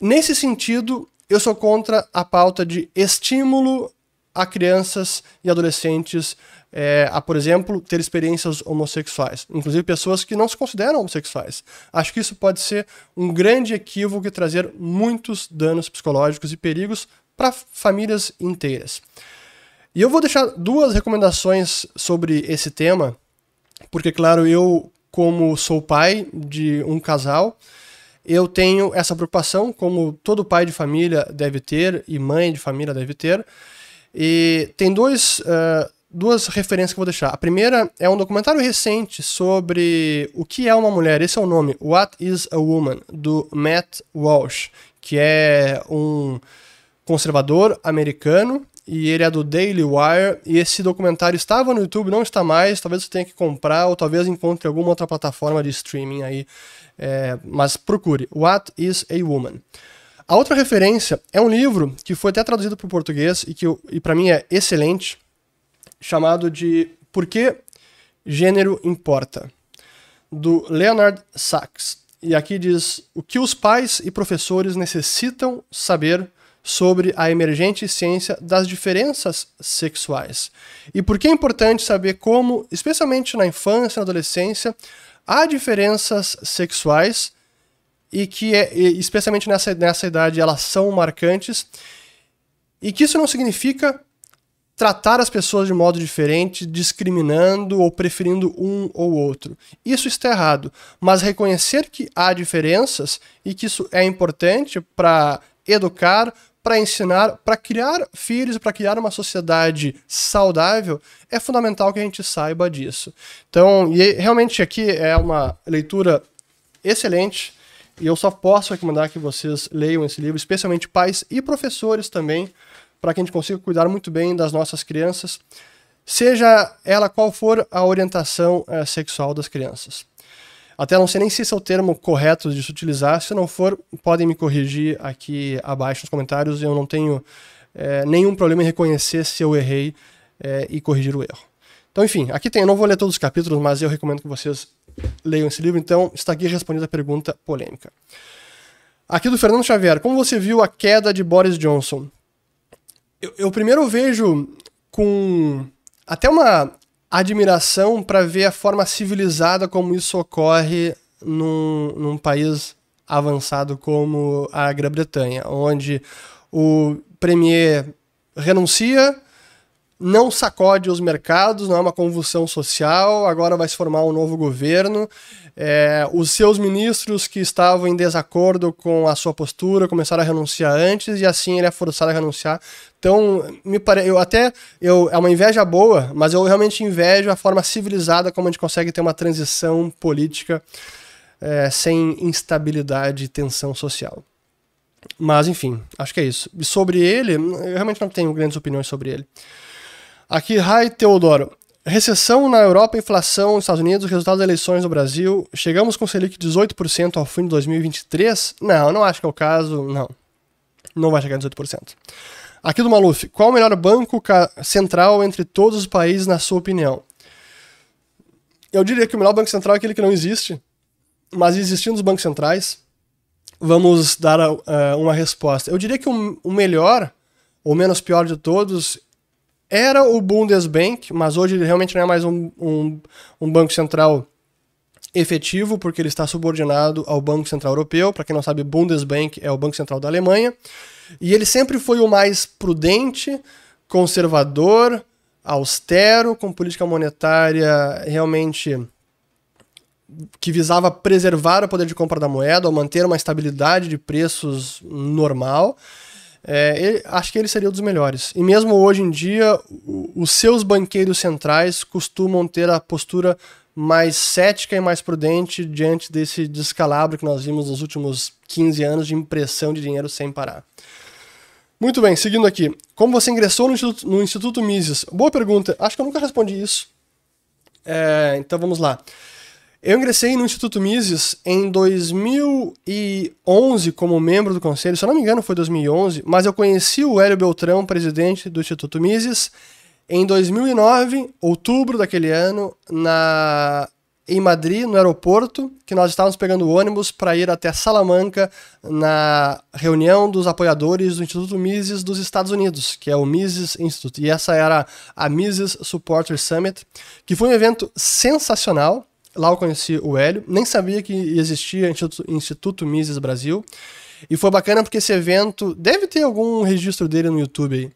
Nesse sentido, eu sou contra a pauta de estímulo a crianças e adolescentes é, a, por exemplo, ter experiências homossexuais, inclusive pessoas que não se consideram homossexuais. Acho que isso pode ser um grande equívoco e trazer muitos danos psicológicos e perigos para famílias inteiras. E eu vou deixar duas recomendações sobre esse tema, porque, claro, eu, como sou pai de um casal, eu tenho essa preocupação, como todo pai de família deve ter e mãe de família deve ter. E tem dois, uh, duas referências que eu vou deixar. A primeira é um documentário recente sobre o que é uma mulher. Esse é o nome, What is a Woman, do Matt Walsh, que é um conservador americano e ele é do Daily Wire. E esse documentário estava no YouTube, não está mais. Talvez você tenha que comprar ou talvez encontre alguma outra plataforma de streaming aí. É, mas procure What is a Woman. A outra referência é um livro que foi até traduzido para o português e que e para mim é excelente, chamado de Por que Gênero Importa, do Leonard Sachs. E aqui diz o que os pais e professores necessitam saber sobre a emergente ciência das diferenças sexuais. E por que é importante saber como, especialmente na infância e na adolescência, há diferenças sexuais e que, é, especialmente nessa, nessa idade, elas são marcantes e que isso não significa tratar as pessoas de modo diferente, discriminando ou preferindo um ou outro. Isso está errado, mas reconhecer que há diferenças e que isso é importante para educar, para ensinar, para criar filhos, para criar uma sociedade saudável, é fundamental que a gente saiba disso. Então, e realmente aqui é uma leitura excelente. E eu só posso recomendar que vocês leiam esse livro, especialmente pais e professores também, para que a gente consiga cuidar muito bem das nossas crianças, seja ela qual for a orientação é, sexual das crianças. Até não sei nem se esse é o termo correto de se utilizar. Se não for, podem me corrigir aqui abaixo nos comentários. Eu não tenho é, nenhum problema em reconhecer se eu errei é, e corrigir o erro. Então, enfim, aqui tem. Eu não vou ler todos os capítulos, mas eu recomendo que vocês leiam esse livro. Então, está aqui respondida a pergunta polêmica. Aqui do Fernando Xavier. Como você viu a queda de Boris Johnson? Eu, eu primeiro vejo com até uma admiração para ver a forma civilizada como isso ocorre num, num país avançado como a Grã-Bretanha, onde o premier renuncia, não sacode os mercados, não é uma convulsão social, agora vai se formar um novo governo. É, os seus ministros que estavam em desacordo com a sua postura começaram a renunciar antes e assim ele é forçado a renunciar. Então, me pare... eu até eu é uma inveja boa, mas eu realmente invejo a forma civilizada como a gente consegue ter uma transição política é, sem instabilidade e tensão social. Mas enfim, acho que é isso. E sobre ele, eu realmente não tenho grandes opiniões sobre ele. Aqui, Rai Teodoro. Recessão na Europa, inflação nos Estados Unidos, resultado das eleições no Brasil. Chegamos com Selic 18% ao fim de 2023? Não, não acho que é o caso. Não. Não vai chegar a 18%. Aqui do Maluf. Qual o melhor banco central entre todos os países, na sua opinião? Eu diria que o melhor banco central é aquele que não existe. Mas existindo os bancos centrais, vamos dar uh, uma resposta. Eu diria que o, o melhor, ou menos pior de todos, era o Bundesbank, mas hoje ele realmente não é mais um, um, um banco central efetivo, porque ele está subordinado ao Banco Central Europeu. Para quem não sabe, Bundesbank é o Banco Central da Alemanha. E ele sempre foi o mais prudente, conservador, austero, com política monetária realmente que visava preservar o poder de compra da moeda, ou manter uma estabilidade de preços normal. É, ele, acho que ele seria um dos melhores. E mesmo hoje em dia, os seus banqueiros centrais costumam ter a postura mais cética e mais prudente diante desse descalabro que nós vimos nos últimos 15 anos de impressão de dinheiro sem parar. Muito bem, seguindo aqui. Como você ingressou no Instituto, no Instituto Mises? Boa pergunta. Acho que eu nunca respondi isso. É, então vamos lá. Eu ingressei no Instituto Mises em 2011 como membro do conselho, se eu não me engano foi 2011, mas eu conheci o Hélio Beltrão, presidente do Instituto Mises, em 2009, outubro daquele ano, na em Madrid, no aeroporto, que nós estávamos pegando ônibus para ir até Salamanca na reunião dos apoiadores do Instituto Mises dos Estados Unidos, que é o Mises Institute. E essa era a Mises Supporter Summit, que foi um evento sensacional. Lá eu conheci o Hélio, nem sabia que existia Instituto, Instituto Mises Brasil. E foi bacana porque esse evento deve ter algum registro dele no YouTube aí.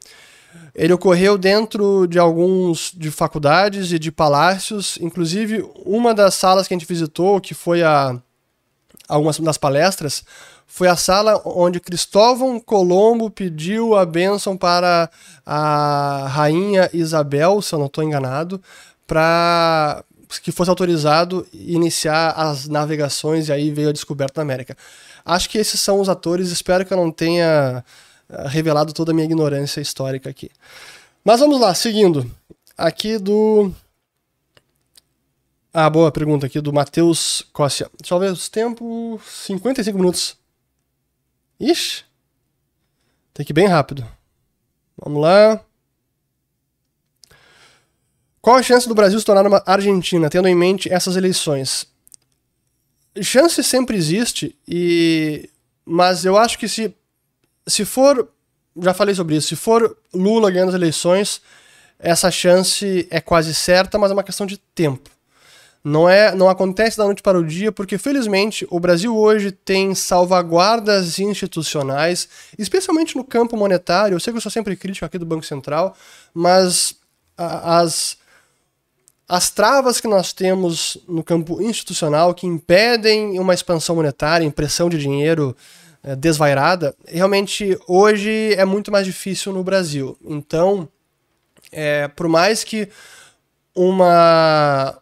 Ele ocorreu dentro de alguns de faculdades e de palácios, inclusive uma das salas que a gente visitou, que foi a algumas das palestras, foi a sala onde Cristóvão Colombo pediu a bênção para a rainha Isabel, se eu não estou enganado, para que fosse autorizado iniciar as navegações e aí veio a descoberta da América. Acho que esses são os atores, espero que eu não tenha eh, revelado toda a minha ignorância histórica aqui. Mas vamos lá, seguindo. Aqui do. Ah, boa pergunta aqui do Matheus Cossia. Deixa eu ver os tempos. 55 minutos. Ixi. Tem que ir bem rápido. Vamos lá. Qual a chance do Brasil se tornar uma Argentina, tendo em mente essas eleições? Chance sempre existe, e mas eu acho que se, se for. Já falei sobre isso. Se for Lula ganhando as eleições, essa chance é quase certa, mas é uma questão de tempo. Não é, não acontece da noite para o dia, porque felizmente o Brasil hoje tem salvaguardas institucionais, especialmente no campo monetário. Eu sei que eu sou sempre crítico aqui do Banco Central, mas as as travas que nós temos no campo institucional que impedem uma expansão monetária, impressão de dinheiro é, desvairada, realmente hoje é muito mais difícil no Brasil. Então, é, por mais que uma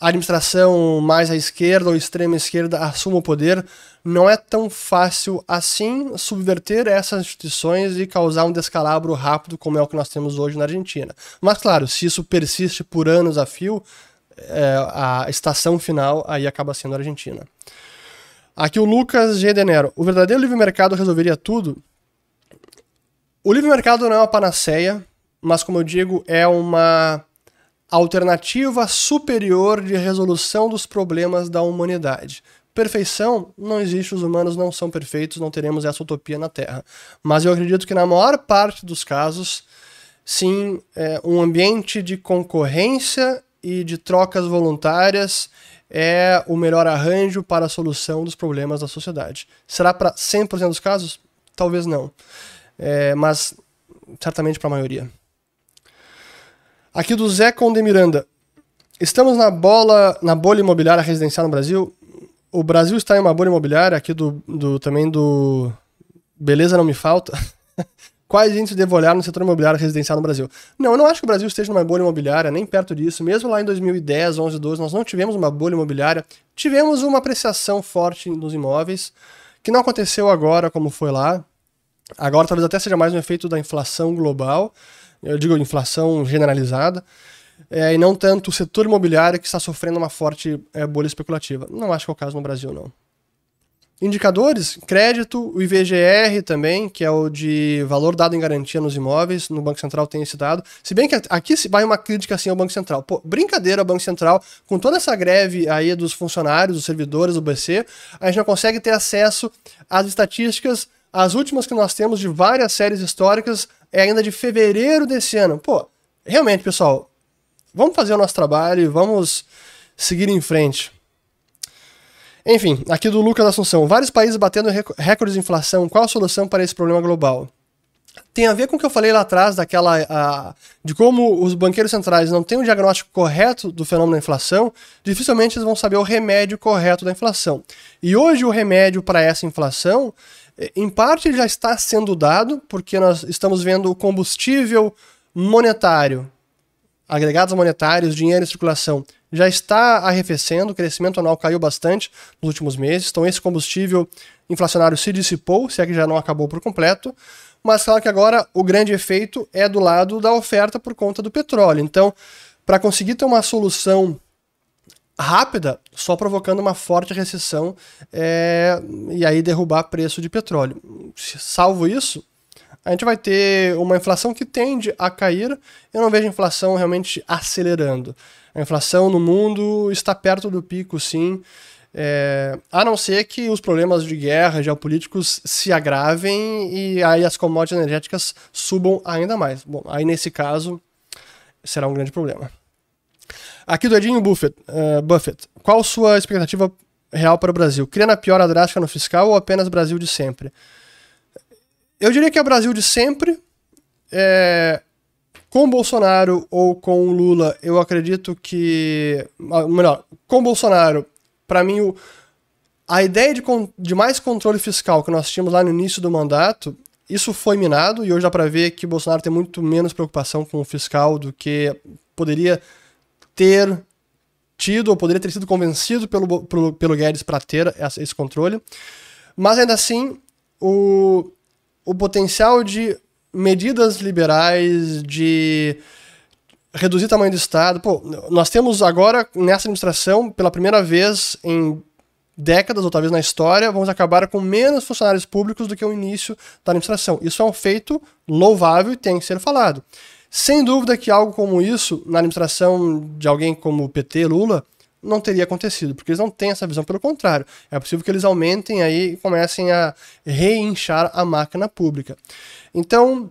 administração mais à esquerda ou extrema esquerda assuma o poder, não é tão fácil assim subverter essas instituições e causar um descalabro rápido como é o que nós temos hoje na Argentina. Mas claro, se isso persiste por anos a fio, é, a estação final aí acaba sendo a Argentina. Aqui o Lucas G. Denero. O verdadeiro livre mercado resolveria tudo? O livre mercado não é uma panaceia, mas como eu digo, é uma alternativa superior de resolução dos problemas da humanidade. Perfeição não existe, os humanos não são perfeitos, não teremos essa utopia na Terra. Mas eu acredito que na maior parte dos casos, sim, é, um ambiente de concorrência e de trocas voluntárias é o melhor arranjo para a solução dos problemas da sociedade. Será para 100% dos casos? Talvez não. É, mas certamente para a maioria. Aqui do Zé Conde Miranda. Estamos na bola, na bolha imobiliária residencial no Brasil. O Brasil está em uma bolha imobiliária, aqui do, do também do Beleza Não Me Falta. [LAUGHS] Quais índices devo olhar no setor imobiliário residencial no Brasil? Não, eu não acho que o Brasil esteja numa bolha imobiliária, nem perto disso. Mesmo lá em 2010, 11, 12, nós não tivemos uma bolha imobiliária. Tivemos uma apreciação forte nos imóveis, que não aconteceu agora como foi lá. Agora talvez até seja mais um efeito da inflação global eu digo inflação generalizada, é, e não tanto o setor imobiliário que está sofrendo uma forte é, bolha especulativa. Não acho que é o caso no Brasil, não. Indicadores, crédito, o IVGR também, que é o de valor dado em garantia nos imóveis, no Banco Central tem esse dado. Se bem que aqui vai uma crítica assim ao Banco Central. Pô, brincadeira, Banco Central, com toda essa greve aí dos funcionários, dos servidores do BC, a gente não consegue ter acesso às estatísticas, as últimas que nós temos de várias séries históricas é ainda de fevereiro desse ano. Pô, realmente, pessoal, vamos fazer o nosso trabalho e vamos seguir em frente. Enfim, aqui do Lucas Assunção. Vários países batendo recordes de inflação. Qual a solução para esse problema global? Tem a ver com o que eu falei lá atrás, daquela. A, de como os banqueiros centrais não têm um diagnóstico correto do fenômeno da inflação, dificilmente eles vão saber o remédio correto da inflação. E hoje o remédio para essa inflação em parte já está sendo dado, porque nós estamos vendo o combustível monetário, agregados monetários, dinheiro em circulação, já está arrefecendo, o crescimento anual caiu bastante nos últimos meses, então esse combustível inflacionário se dissipou, se é que já não acabou por completo, mas claro que agora o grande efeito é do lado da oferta por conta do petróleo. Então, para conseguir ter uma solução rápida, só provocando uma forte recessão é, e aí derrubar preço de petróleo. Salvo isso, a gente vai ter uma inflação que tende a cair. Eu não vejo a inflação realmente acelerando. A inflação no mundo está perto do pico, sim. É, a não ser que os problemas de guerra geopolíticos se agravem e aí as commodities energéticas subam ainda mais. Bom, aí nesse caso será um grande problema. Aqui do Edinho Buffett, uh, Buffett, qual sua expectativa real para o Brasil? Criando a piora drástica no fiscal ou apenas Brasil de sempre? Eu diria que é Brasil de sempre. É, com Bolsonaro ou com Lula, eu acredito que. Melhor, com Bolsonaro, para mim, o, a ideia de, de mais controle fiscal que nós tínhamos lá no início do mandato, isso foi minado e hoje dá para ver que Bolsonaro tem muito menos preocupação com o fiscal do que poderia ter tido ou poderia ter sido convencido pelo, pelo, pelo Guedes para ter esse controle. Mas ainda assim, o, o potencial de medidas liberais, de reduzir o tamanho do Estado. Pô, nós temos agora, nessa administração, pela primeira vez em décadas, ou talvez na história, vamos acabar com menos funcionários públicos do que o início da administração. Isso é um feito louvável e tem que ser falado. Sem dúvida que algo como isso, na administração de alguém como o PT, Lula, não teria acontecido, porque eles não têm essa visão, pelo contrário. É possível que eles aumentem aí e comecem a reinchar a máquina pública. Então,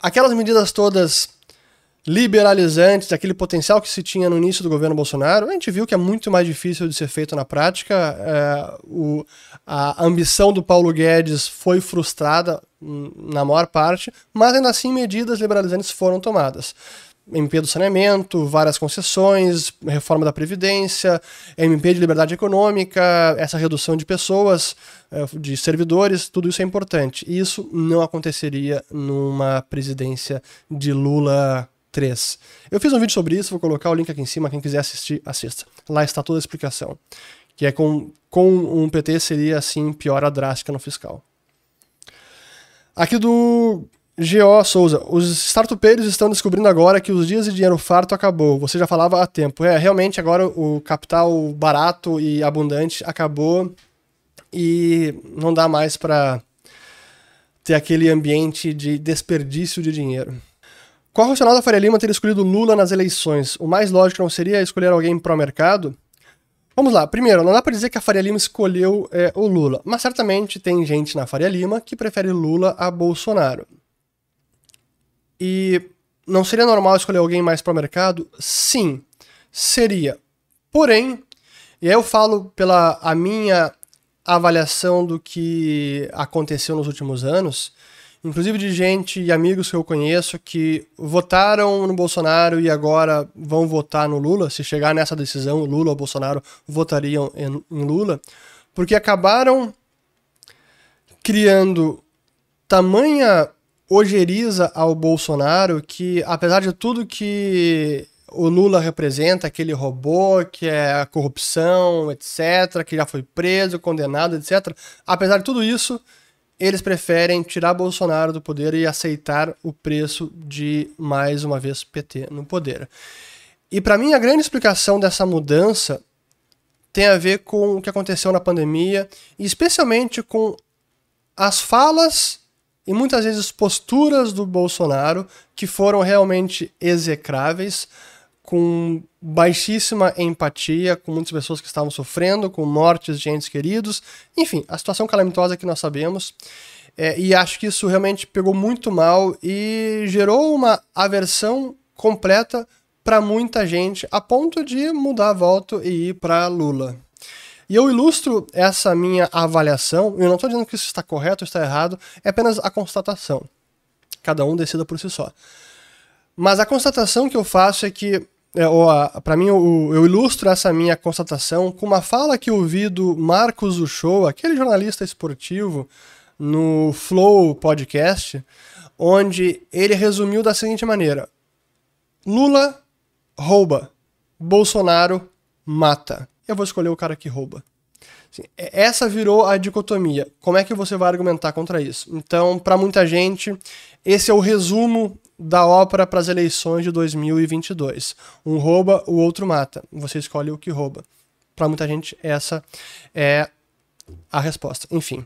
aquelas medidas todas liberalizantes, aquele potencial que se tinha no início do governo Bolsonaro, a gente viu que é muito mais difícil de ser feito na prática. É, o, a ambição do Paulo Guedes foi frustrada hum, na maior parte, mas ainda assim medidas liberalizantes foram tomadas. MP do saneamento, várias concessões, reforma da Previdência, MP de liberdade econômica, essa redução de pessoas, eh, de servidores, tudo isso é importante. E isso não aconteceria numa presidência de Lula 3. Eu fiz um vídeo sobre isso, vou colocar o link aqui em cima, quem quiser assistir, assista. Lá está toda a explicação. Que é com, com um PT seria assim piora drástica no fiscal. Aqui do G.O. Souza, os startupeiros estão descobrindo agora que os dias de dinheiro farto acabou. Você já falava há tempo. É, realmente agora o capital barato e abundante acabou e não dá mais para ter aquele ambiente de desperdício de dinheiro. Qual o racional da Faria Lima ter escolhido Lula nas eleições? O mais lógico não seria escolher alguém pró-mercado? Vamos lá, primeiro, não dá para dizer que a Faria Lima escolheu é, o Lula, mas certamente tem gente na Faria Lima que prefere Lula a Bolsonaro. E não seria normal escolher alguém mais para o mercado? Sim, seria. Porém, e aí eu falo pela a minha avaliação do que aconteceu nos últimos anos, inclusive de gente e amigos que eu conheço que votaram no Bolsonaro e agora vão votar no Lula, se chegar nessa decisão, Lula ou Bolsonaro votariam em, em Lula, porque acabaram criando tamanha ojeriza ao Bolsonaro que, apesar de tudo que o Lula representa, aquele robô que é a corrupção, etc., que já foi preso, condenado, etc., apesar de tudo isso, eles preferem tirar Bolsonaro do poder e aceitar o preço de, mais uma vez, PT no poder. E para mim, a grande explicação dessa mudança tem a ver com o que aconteceu na pandemia, e especialmente com as falas e muitas vezes posturas do Bolsonaro que foram realmente execráveis, com baixíssima empatia com muitas pessoas que estavam sofrendo, com mortes de entes queridos, enfim, a situação calamitosa que nós sabemos. É, e acho que isso realmente pegou muito mal e gerou uma aversão completa para muita gente, a ponto de mudar voto e ir para Lula. E eu ilustro essa minha avaliação, eu não estou dizendo que isso está correto ou está errado, é apenas a constatação. Cada um decida por si só. Mas a constatação que eu faço é que, é, para mim, eu, eu, ilustro essa minha constatação com uma fala que eu ouvi do Marcos Uchoa, aquele jornalista esportivo, no Flow Podcast, onde ele resumiu da seguinte maneira: Lula rouba, Bolsonaro mata eu vou escolher o cara que rouba. Assim, essa virou a dicotomia. Como é que você vai argumentar contra isso? Então, para muita gente, esse é o resumo da ópera para as eleições de 2022. Um rouba, o outro mata. Você escolhe o que rouba. Para muita gente, essa é a resposta. Enfim.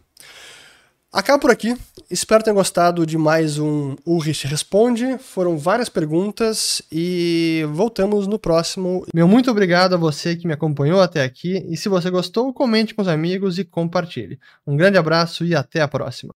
Acabo por aqui. Espero ter gostado de mais um Ulrich Responde. Foram várias perguntas e voltamos no próximo. Meu muito obrigado a você que me acompanhou até aqui. E se você gostou, comente com os amigos e compartilhe. Um grande abraço e até a próxima.